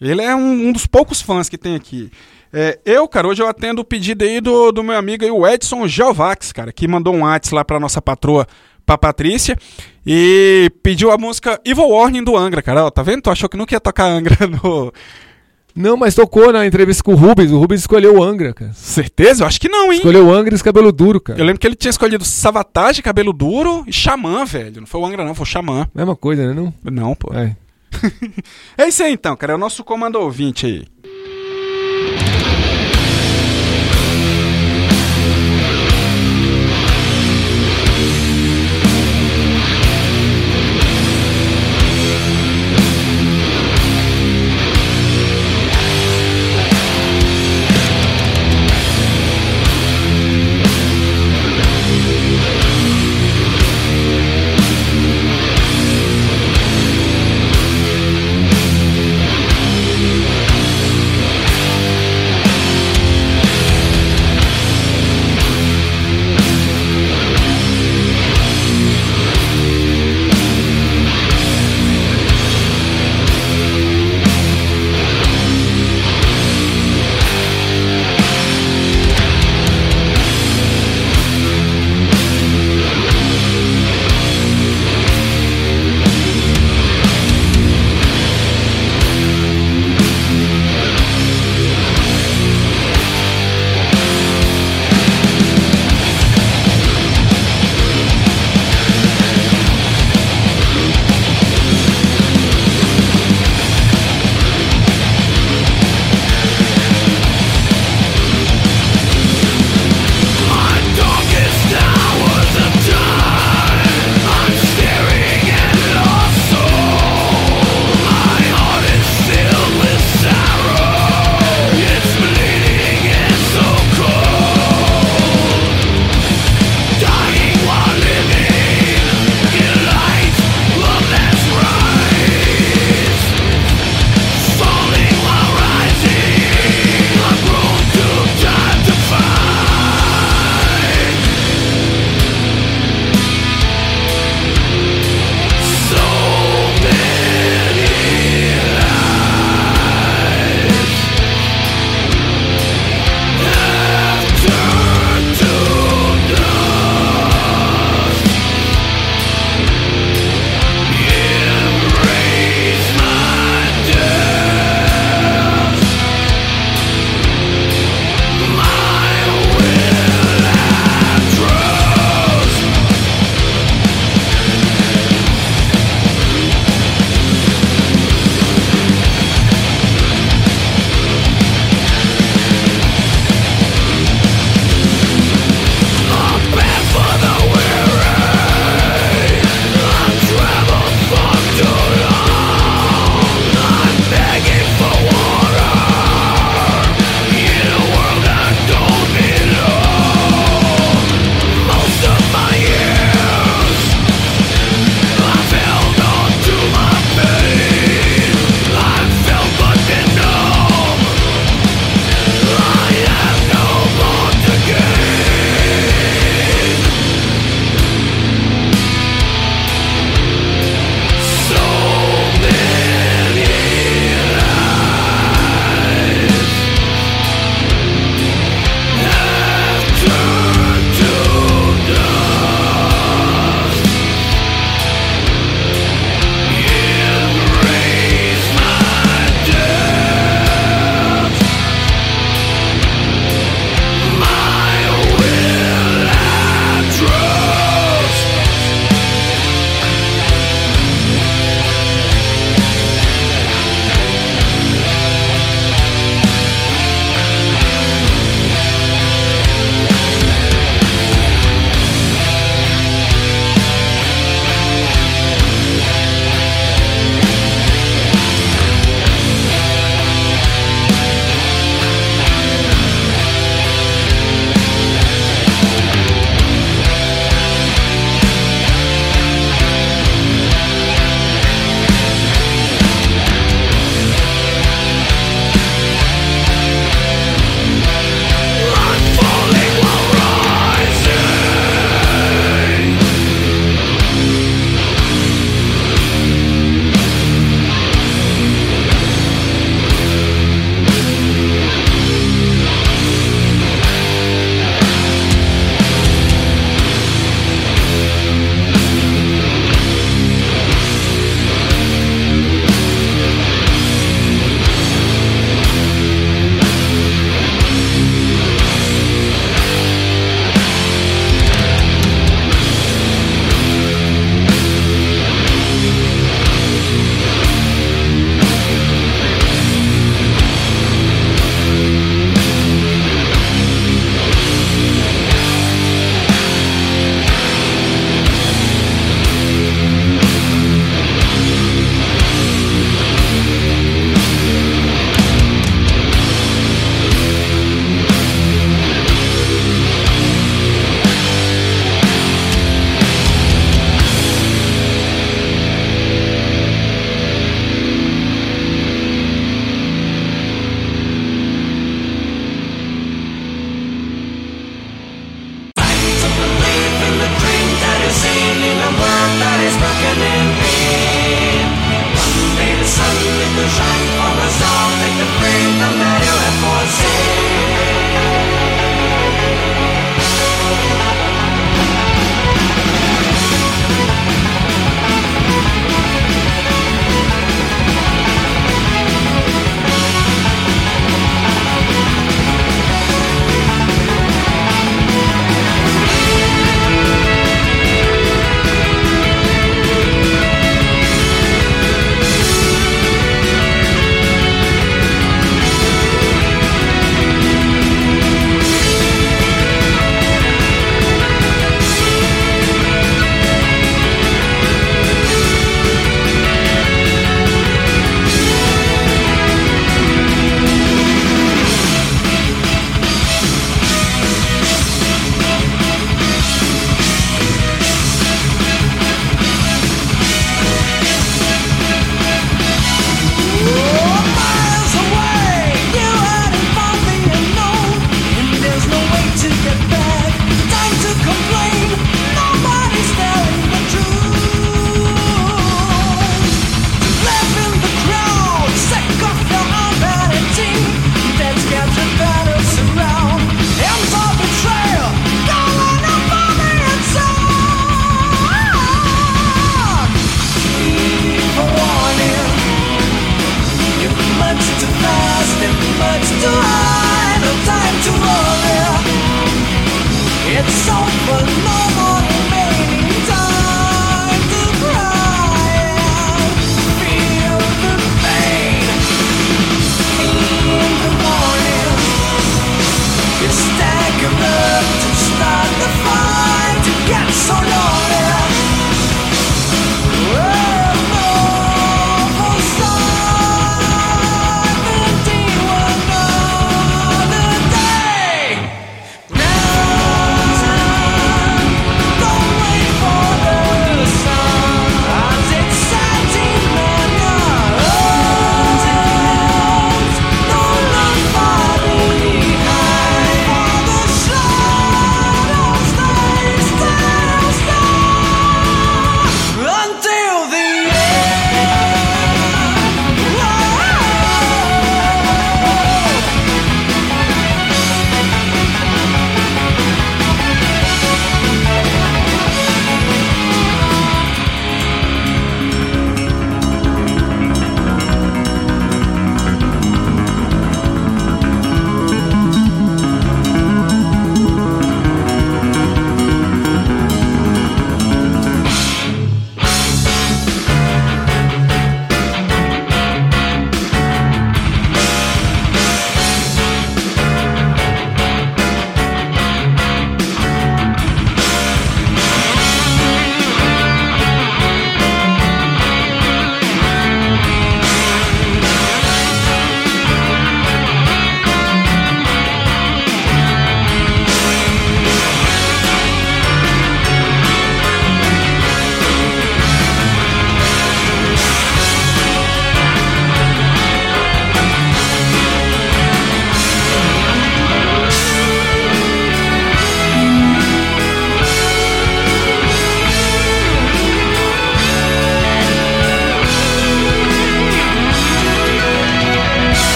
ele é um, um dos poucos fãs que tem aqui. É, eu, cara, hoje eu atendo o pedido aí do, do meu amigo aí, o Edson Geovax, cara, que mandou um WhatsApp lá pra nossa patroa, pra Patrícia, e pediu a música Evil Warning do Angra, cara. Ó, tá vendo? Tu achou que nunca ia tocar Angra no. Não, mas tocou na entrevista com o Rubens. O Rubens escolheu o Angra, cara. Certeza? Eu acho que não, hein? Escolheu o Angra e cabelo duro, cara. Eu lembro que ele tinha escolhido Savatage, Cabelo Duro e Xamã, velho. Não foi o Angra, não, foi o Xamã. Mesma coisa, né? Não? Não, pô. É. É isso aí então, cara. É o nosso comando ouvinte aí.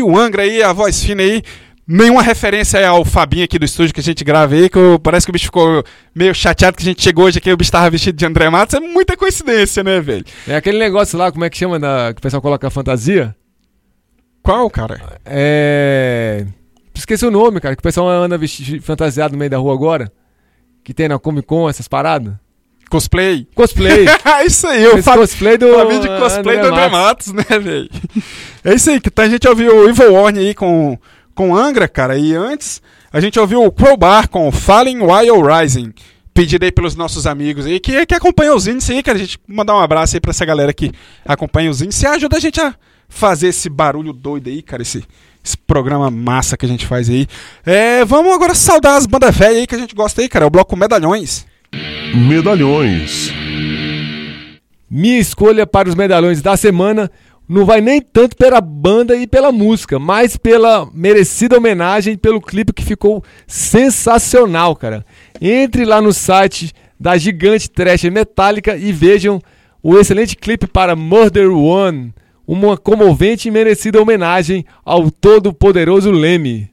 Foi o Angra aí, a voz fina aí. Nenhuma referência ao Fabinho aqui do estúdio que a gente grava aí, que eu- parece que o bicho ficou meio chateado que a gente chegou hoje aqui e o bicho tava vestido de André Matos. É muita coincidência, né, velho? É aquele negócio lá, como é que chama, da, que o pessoal coloca a fantasia? Qual, cara? É. Esqueci o nome, cara, que o pessoal anda vesti- fantasiado no meio da rua agora. Que tem na Comic Con essas paradas. Cosplay. Cosplay. isso aí, o Esse cosplay do. Fabinho de cosplay do André Matos. Matos, né, velho? É isso aí, que tá- a gente ouviu o Evil Warning aí com, com Angra, cara, e antes a gente ouviu o Crowbar com Falling While Rising. Pedido aí pelos nossos amigos aí, que, que acompanham os índices aí, cara. A gente mandar um abraço aí pra essa galera que acompanha os índices e ajuda a gente a fazer esse barulho doido aí, cara, esse, esse programa massa que a gente faz aí. É, vamos agora saudar as bandas velhas aí que a gente gosta aí, cara. É o bloco Medalhões. Medalhões. Minha escolha para os medalhões da semana não vai nem tanto pela banda e pela música, mas pela merecida homenagem pelo clipe que ficou sensacional, cara. Entre lá no site da gigante trash metálica e vejam o excelente clipe para Murder One, uma comovente e merecida homenagem ao todo-poderoso Leme.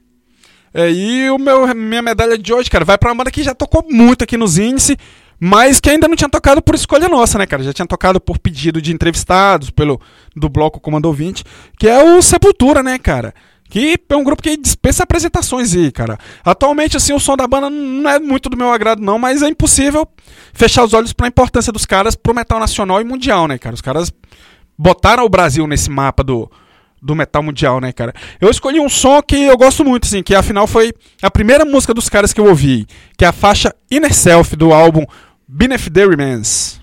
É, e o meu, minha medalha de hoje, cara, vai pra uma banda que já tocou muito aqui nos índices, mas que ainda não tinha tocado por escolha nossa, né, cara? Já tinha tocado por pedido de entrevistados, pelo do bloco Comando Ouvinte, que é o Sepultura, né, cara? Que é um grupo que dispensa apresentações aí, cara. Atualmente, assim, o som da banda não é muito do meu agrado, não, mas é impossível fechar os olhos pra importância dos caras pro metal nacional e mundial, né, cara? Os caras botaram o Brasil nesse mapa do, do metal mundial, né, cara? Eu escolhi um som que eu gosto muito, assim, que afinal foi a primeira música dos caras que eu ouvi, que é a faixa Inner Self do álbum Beneath the Remains.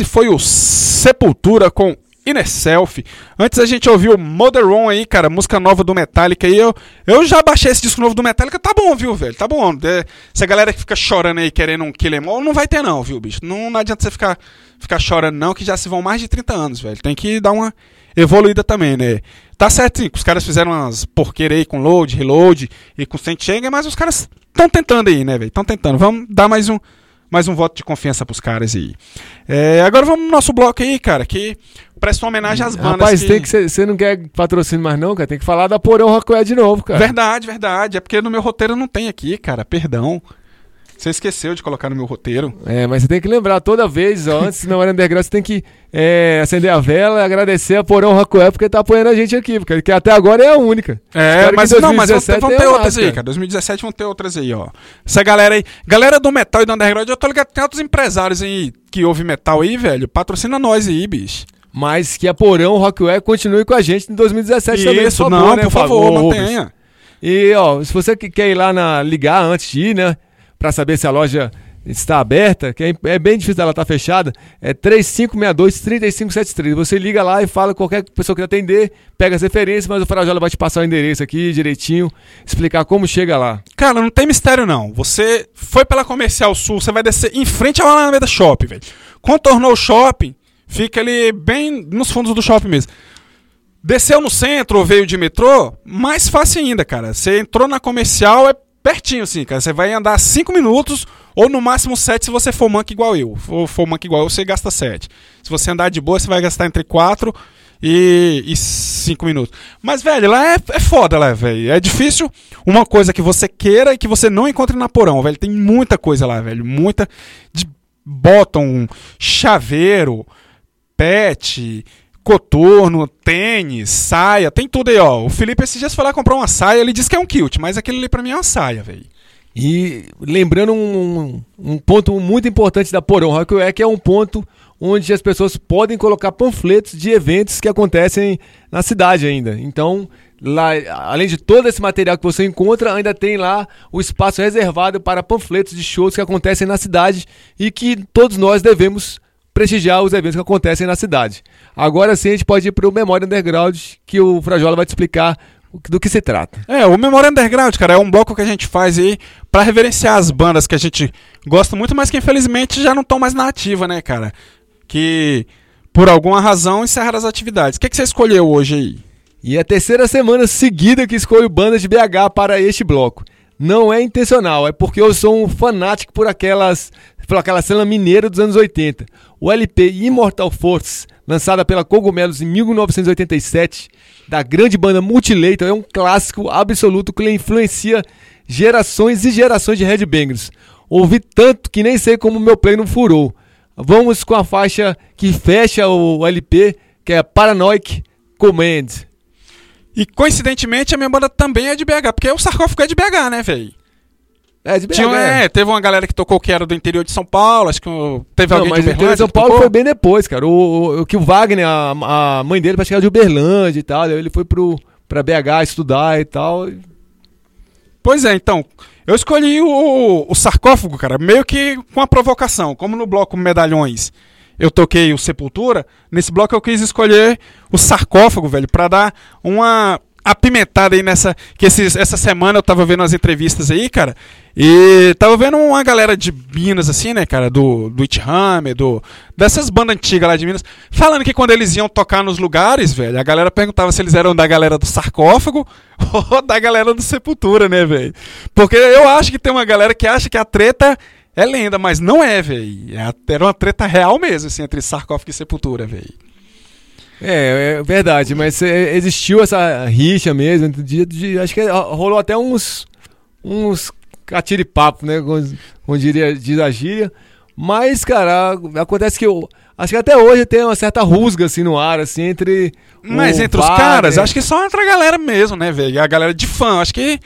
Esse foi o Sepultura com Inner Self. Antes a gente ouviu Mother On aí, cara, música nova do Metallica aí. Eu, eu já baixei esse disco novo do Metallica, tá bom, viu, velho? Tá bom. É, essa galera que fica chorando aí querendo um Kill Em All, não vai ter não, viu, bicho? Não, não adianta você ficar, ficar chorando não, que já se vão mais de 30 anos, velho. Tem que dar uma evoluída também, né? Tá certo, sim, os caras fizeram umas porqueiras aí com load, reload e com Sentenga, mas os caras estão tentando aí, né, velho? Estão tentando. Vamos dar mais um, mais um voto de confiança pros caras aí. É, agora vamos no nosso bloco aí, cara, que presta uma homenagem às bandas. Rapaz, tem que você não quer patrocínio mais não, cara? Tem que falar da Porão Rockwell de novo, cara. Verdade, verdade. É porque no meu roteiro não tem aqui, cara. Perdão. Você esqueceu de colocar no meu roteiro. É, mas você tem que lembrar toda vez, ó, antes na hora underground, você tem que é, acender a vela e agradecer a Porão Rockwell porque tá apoiando a gente aqui, porque que até agora é a única. É, Espero mas não, mas vão ter, 2017 vão ter tenha outras aí, cara. cara. 2017 vão ter outras aí, ó. Essa galera aí. Galera do metal e do underground, eu tô ligado que tem outros empresários aí que ouvem metal aí, velho. Patrocina nós aí, bicho. Mas que a Porão Rockwell continue com a gente em 2017 também, Isso, por não, favor, né, por favor? Ô, mantenha. E, ó, se você que quer ir lá na ligar antes de ir, né, pra saber se a loja está aberta, que é, é bem difícil dela estar fechada, é 3562-3573. Você liga lá e fala qualquer pessoa que atender, pega as referências, mas o Frajola vai te passar o endereço aqui direitinho, explicar como chega lá. Cara, não tem mistério não. Você foi pela Comercial Sul, você vai descer em frente ao Alameda Shopping, velho. Contornou o shopping, fica ali bem nos fundos do shopping mesmo. Desceu no centro ou veio de metrô, mais fácil ainda, cara. Você entrou na comercial, é pertinho assim, cara. Você vai andar 5 minutos ou no máximo 7 se você for manco igual eu. For, for manco igual eu, você gasta 7. Se você andar de boa, você vai gastar entre 4 e 5 minutos. Mas, velho, lá é, é foda, lá, velho. É difícil uma coisa que você queira e que você não encontre na porão, velho. Tem muita coisa lá, velho. Muita. De bottom, chaveiro, pet, coturno, tênis, saia, tem tudo aí, ó. O Felipe esses dias foi lá comprar uma saia, ele disse que é um kilt, mas aquele ali pra mim é uma saia, velho. E lembrando um, um ponto muito importante da Porão Rockwell é que é um ponto onde as pessoas podem colocar panfletos de eventos que acontecem na cidade ainda. Então, lá, além de todo esse material que você encontra, ainda tem lá o espaço reservado para panfletos de shows que acontecem na cidade e que todos nós devemos prestigiar os eventos que acontecem na cidade. Agora sim a gente pode ir para o Memória Underground, que o Frajola vai te explicar do que se trata. É, o Memória Underground, cara, é um bloco que a gente faz aí pra reverenciar as bandas que a gente gosta muito, mas que infelizmente já não estão mais na ativa, né, cara? Que por alguma razão encerraram as atividades. O que, que você escolheu hoje aí? E é a terceira semana seguida que escolho bandas de BH para este bloco. Não é intencional, é porque eu sou um fanático por aquelas por aquela cena mineira dos anos 80. O LP Immortal Force, lançada pela Cogumelos em 1987, da grande banda Multilator, é um clássico absoluto que influencia gerações e gerações de headbangers. Ouvi tanto que nem sei como meu play não furou. Vamos com a faixa que fecha o LP, que é Paranoid Command. E coincidentemente a minha banda também é de BH, porque o sarcófago é de BH, né, velho? É, de BH. Tinha, é, teve uma galera que tocou que era do interior de São Paulo, acho que teve Não, alguém mas de Uberlândia de São Paulo foi bem depois, cara. O, o, que o Wagner, a, a mãe dele, parece que era de Uberlândia e tal. Ele foi pro, pra BH estudar e tal. Pois é, então, eu escolhi o, o sarcófago, cara, meio que com a provocação. Como no bloco Medalhões eu toquei o Sepultura, nesse bloco eu quis escolher o sarcófago, velho, pra dar uma apimentada aí nessa. Que esses, essa semana eu tava vendo as entrevistas aí, cara, e tava vendo uma galera de Minas, assim, né, cara, do, do It Hammer, do, dessas bandas antigas lá de Minas, falando que quando eles iam tocar nos lugares, velho, a galera perguntava se eles eram da galera do sarcófago ou da galera do Sepultura, né, velho? Porque eu acho que tem uma galera que acha que a treta é lenda, mas não é, velho. É Era uma treta real mesmo, assim, entre sarcófago e sepultura, velho. É, é verdade, mas é, existiu essa rixa mesmo. De, de- acho que rolou até uns. uns catiripapo, né? Como, como diria, diz a gíria. Mas, cara, acontece que eu. Acho que até hoje tem uma certa rusga assim no ar, assim, entre. Mas entre os Wagner- caras, eu acho que só entre a galera mesmo, né, velho? A galera de fã, acho que.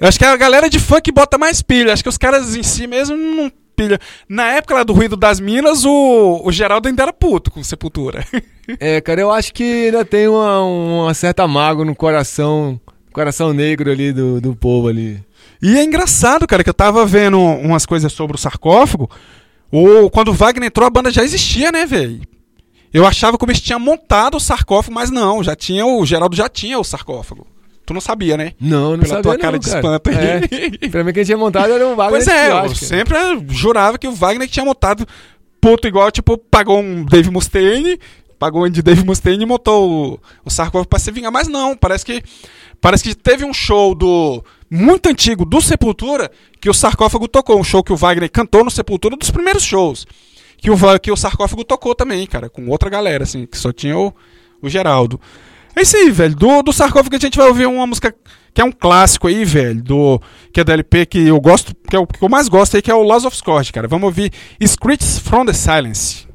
Acho que é a galera de fã que bota mais pilha. Acho que os caras em si mesmo não pilha. Na época lá do ruído das minas, o, o Geraldo ainda era puto com sepultura. É, cara, eu acho que ainda tem uma, uma certa mágoa no coração, coração negro ali do, do povo ali. E é engraçado, cara, que eu tava vendo umas coisas sobre o sarcófago. O, quando o Wagner entrou, a banda já existia, né, velho? Eu achava que o bicho tinha montado o sarcófago, mas não, já tinha o Geraldo já tinha o sarcófago. Tu não sabia, né? Não, não Pela sabia tua não, cara de cara. espanto aí. É. Pra mim quem tinha montado era o Wagner Pois é, eu sempre jurava que o Wagner tinha montado puto igual, tipo, pagou um Dave Mustaine, pagou um de Dave Mustaine e montou o, o sarcófago pra se vingar. Mas não, parece que parece que teve um show do muito antigo do Sepultura que o sarcófago tocou, um show que o Wagner cantou no Sepultura, dos primeiros shows. Que o, que o sarcófago tocou também, cara, com outra galera, assim, que só tinha o, o Geraldo. É isso aí, velho. Do, do sarcófago a gente vai ouvir uma música que é um clássico aí, velho, do que é do LP que eu gosto, que é o que eu mais gosto aí, que é o Laws of Scourge, cara. Vamos ouvir Screams from the Silence.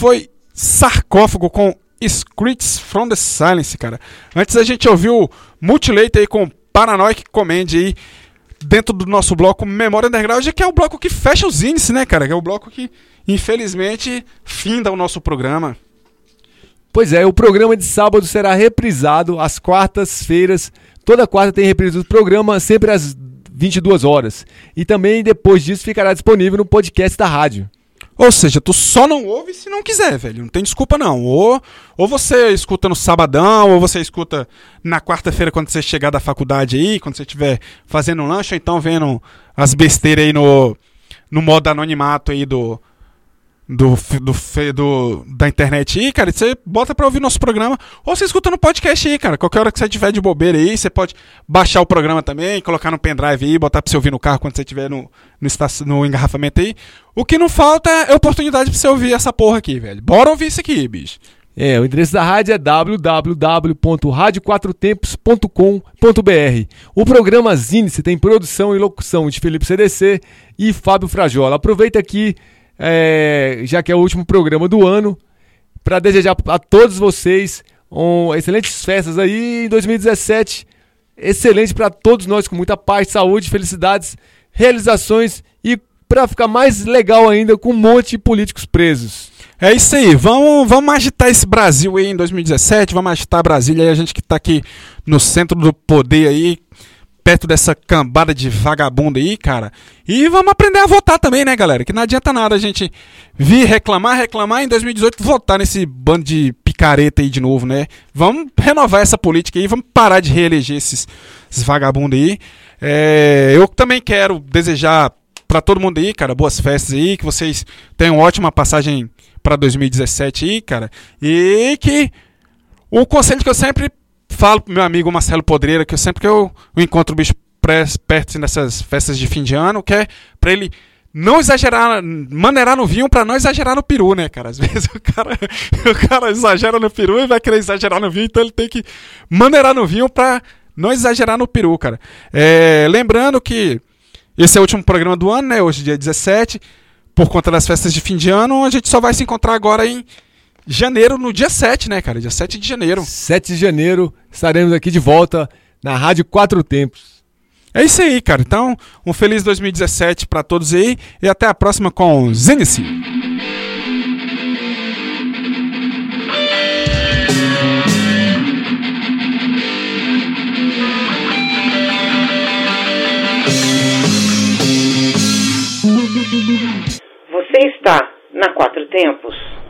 Foi Sarcófago com Scripts from the Silence, cara. Antes a gente ouviu Mutilate aí com Paranoid Command aí dentro do nosso bloco Memória Underground, que é o bloco que fecha os índices, né, cara? Que é o bloco que, infelizmente, finda o nosso programa. Pois é, o programa de sábado será reprisado às quartas-feiras. Toda quarta tem reprise do programa, sempre às 22 horas. E também depois disso ficará disponível no podcast da rádio. Ou seja, tu só não ouve se não quiser, velho. Não tem desculpa, não. Ou, ou você escuta no sabadão, ou você escuta na quarta-feira quando você chegar da faculdade aí, quando você estiver fazendo um lanche, ou então vendo as besteiras aí no, no modo anonimato aí do, do, do, do- da internet aí, cara, você bota pra ouvir nosso programa, ou você escuta no podcast aí, cara. Qualquer hora que você tiver de bobeira aí, você pode baixar o programa também, colocar no pendrive aí, botar pra você ouvir no carro quando você estiver no, no, no engarrafamento aí. O que não falta é oportunidade pra você ouvir essa porra aqui, velho. Bora ouvir isso aqui, bicho. É, o endereço da rádio é www.radioquatrotempos.com.br. O programa Zinice tem produção e locução de Felipe CDC e Fábio Frajola. Aproveita aqui, é, já que é o último programa do ano, para desejar a todos vocês um, excelentes festas aí em 2017. Excelente para todos nós, com muita paz, saúde, felicidades, realizações e para ficar mais legal ainda, com um monte de políticos presos. É isso aí, vamos, vamos agitar esse Brasil aí em 2017, vamos agitar Brasília aí, a gente que tá aqui no centro do poder aí, perto dessa cambada de vagabundo aí, cara. E vamos aprender a votar também, né, galera? Que não adianta nada a gente vir reclamar, reclamar em 2018 votar nesse bando de picareta aí de novo, né? Vamos renovar essa política aí, vamos parar de reeleger esses, esses vagabundos aí. É, eu também quero desejar pra todo mundo aí, cara, boas festas aí, que vocês tenham ótima passagem pra 2017 aí, cara. E que o conselho que eu sempre falo pro meu amigo Marcelo Podreira, que eu sempre que eu, encontro o bicho perto nessas festas de fim de ano, que é pra ele não exagerar, maneirar no vinho pra não exagerar no peru, né, cara? Às vezes o cara, o cara exagera no peru e vai querer exagerar no vinho, então ele tem que maneirar no vinho pra não exagerar no peru, cara. É, lembrando que esse é o último programa do ano, né? Hoje, dia 17. Por conta das festas de fim de ano, a gente só vai se encontrar agora em janeiro, no dia 7, né, cara? Dia 7 de janeiro. 7 de janeiro estaremos aqui de volta na Rádio Quatro Tempos. É isso aí, cara. Então, um feliz 2017 pra todos aí e até a próxima com Zenice. Você está na Quatro Tempos.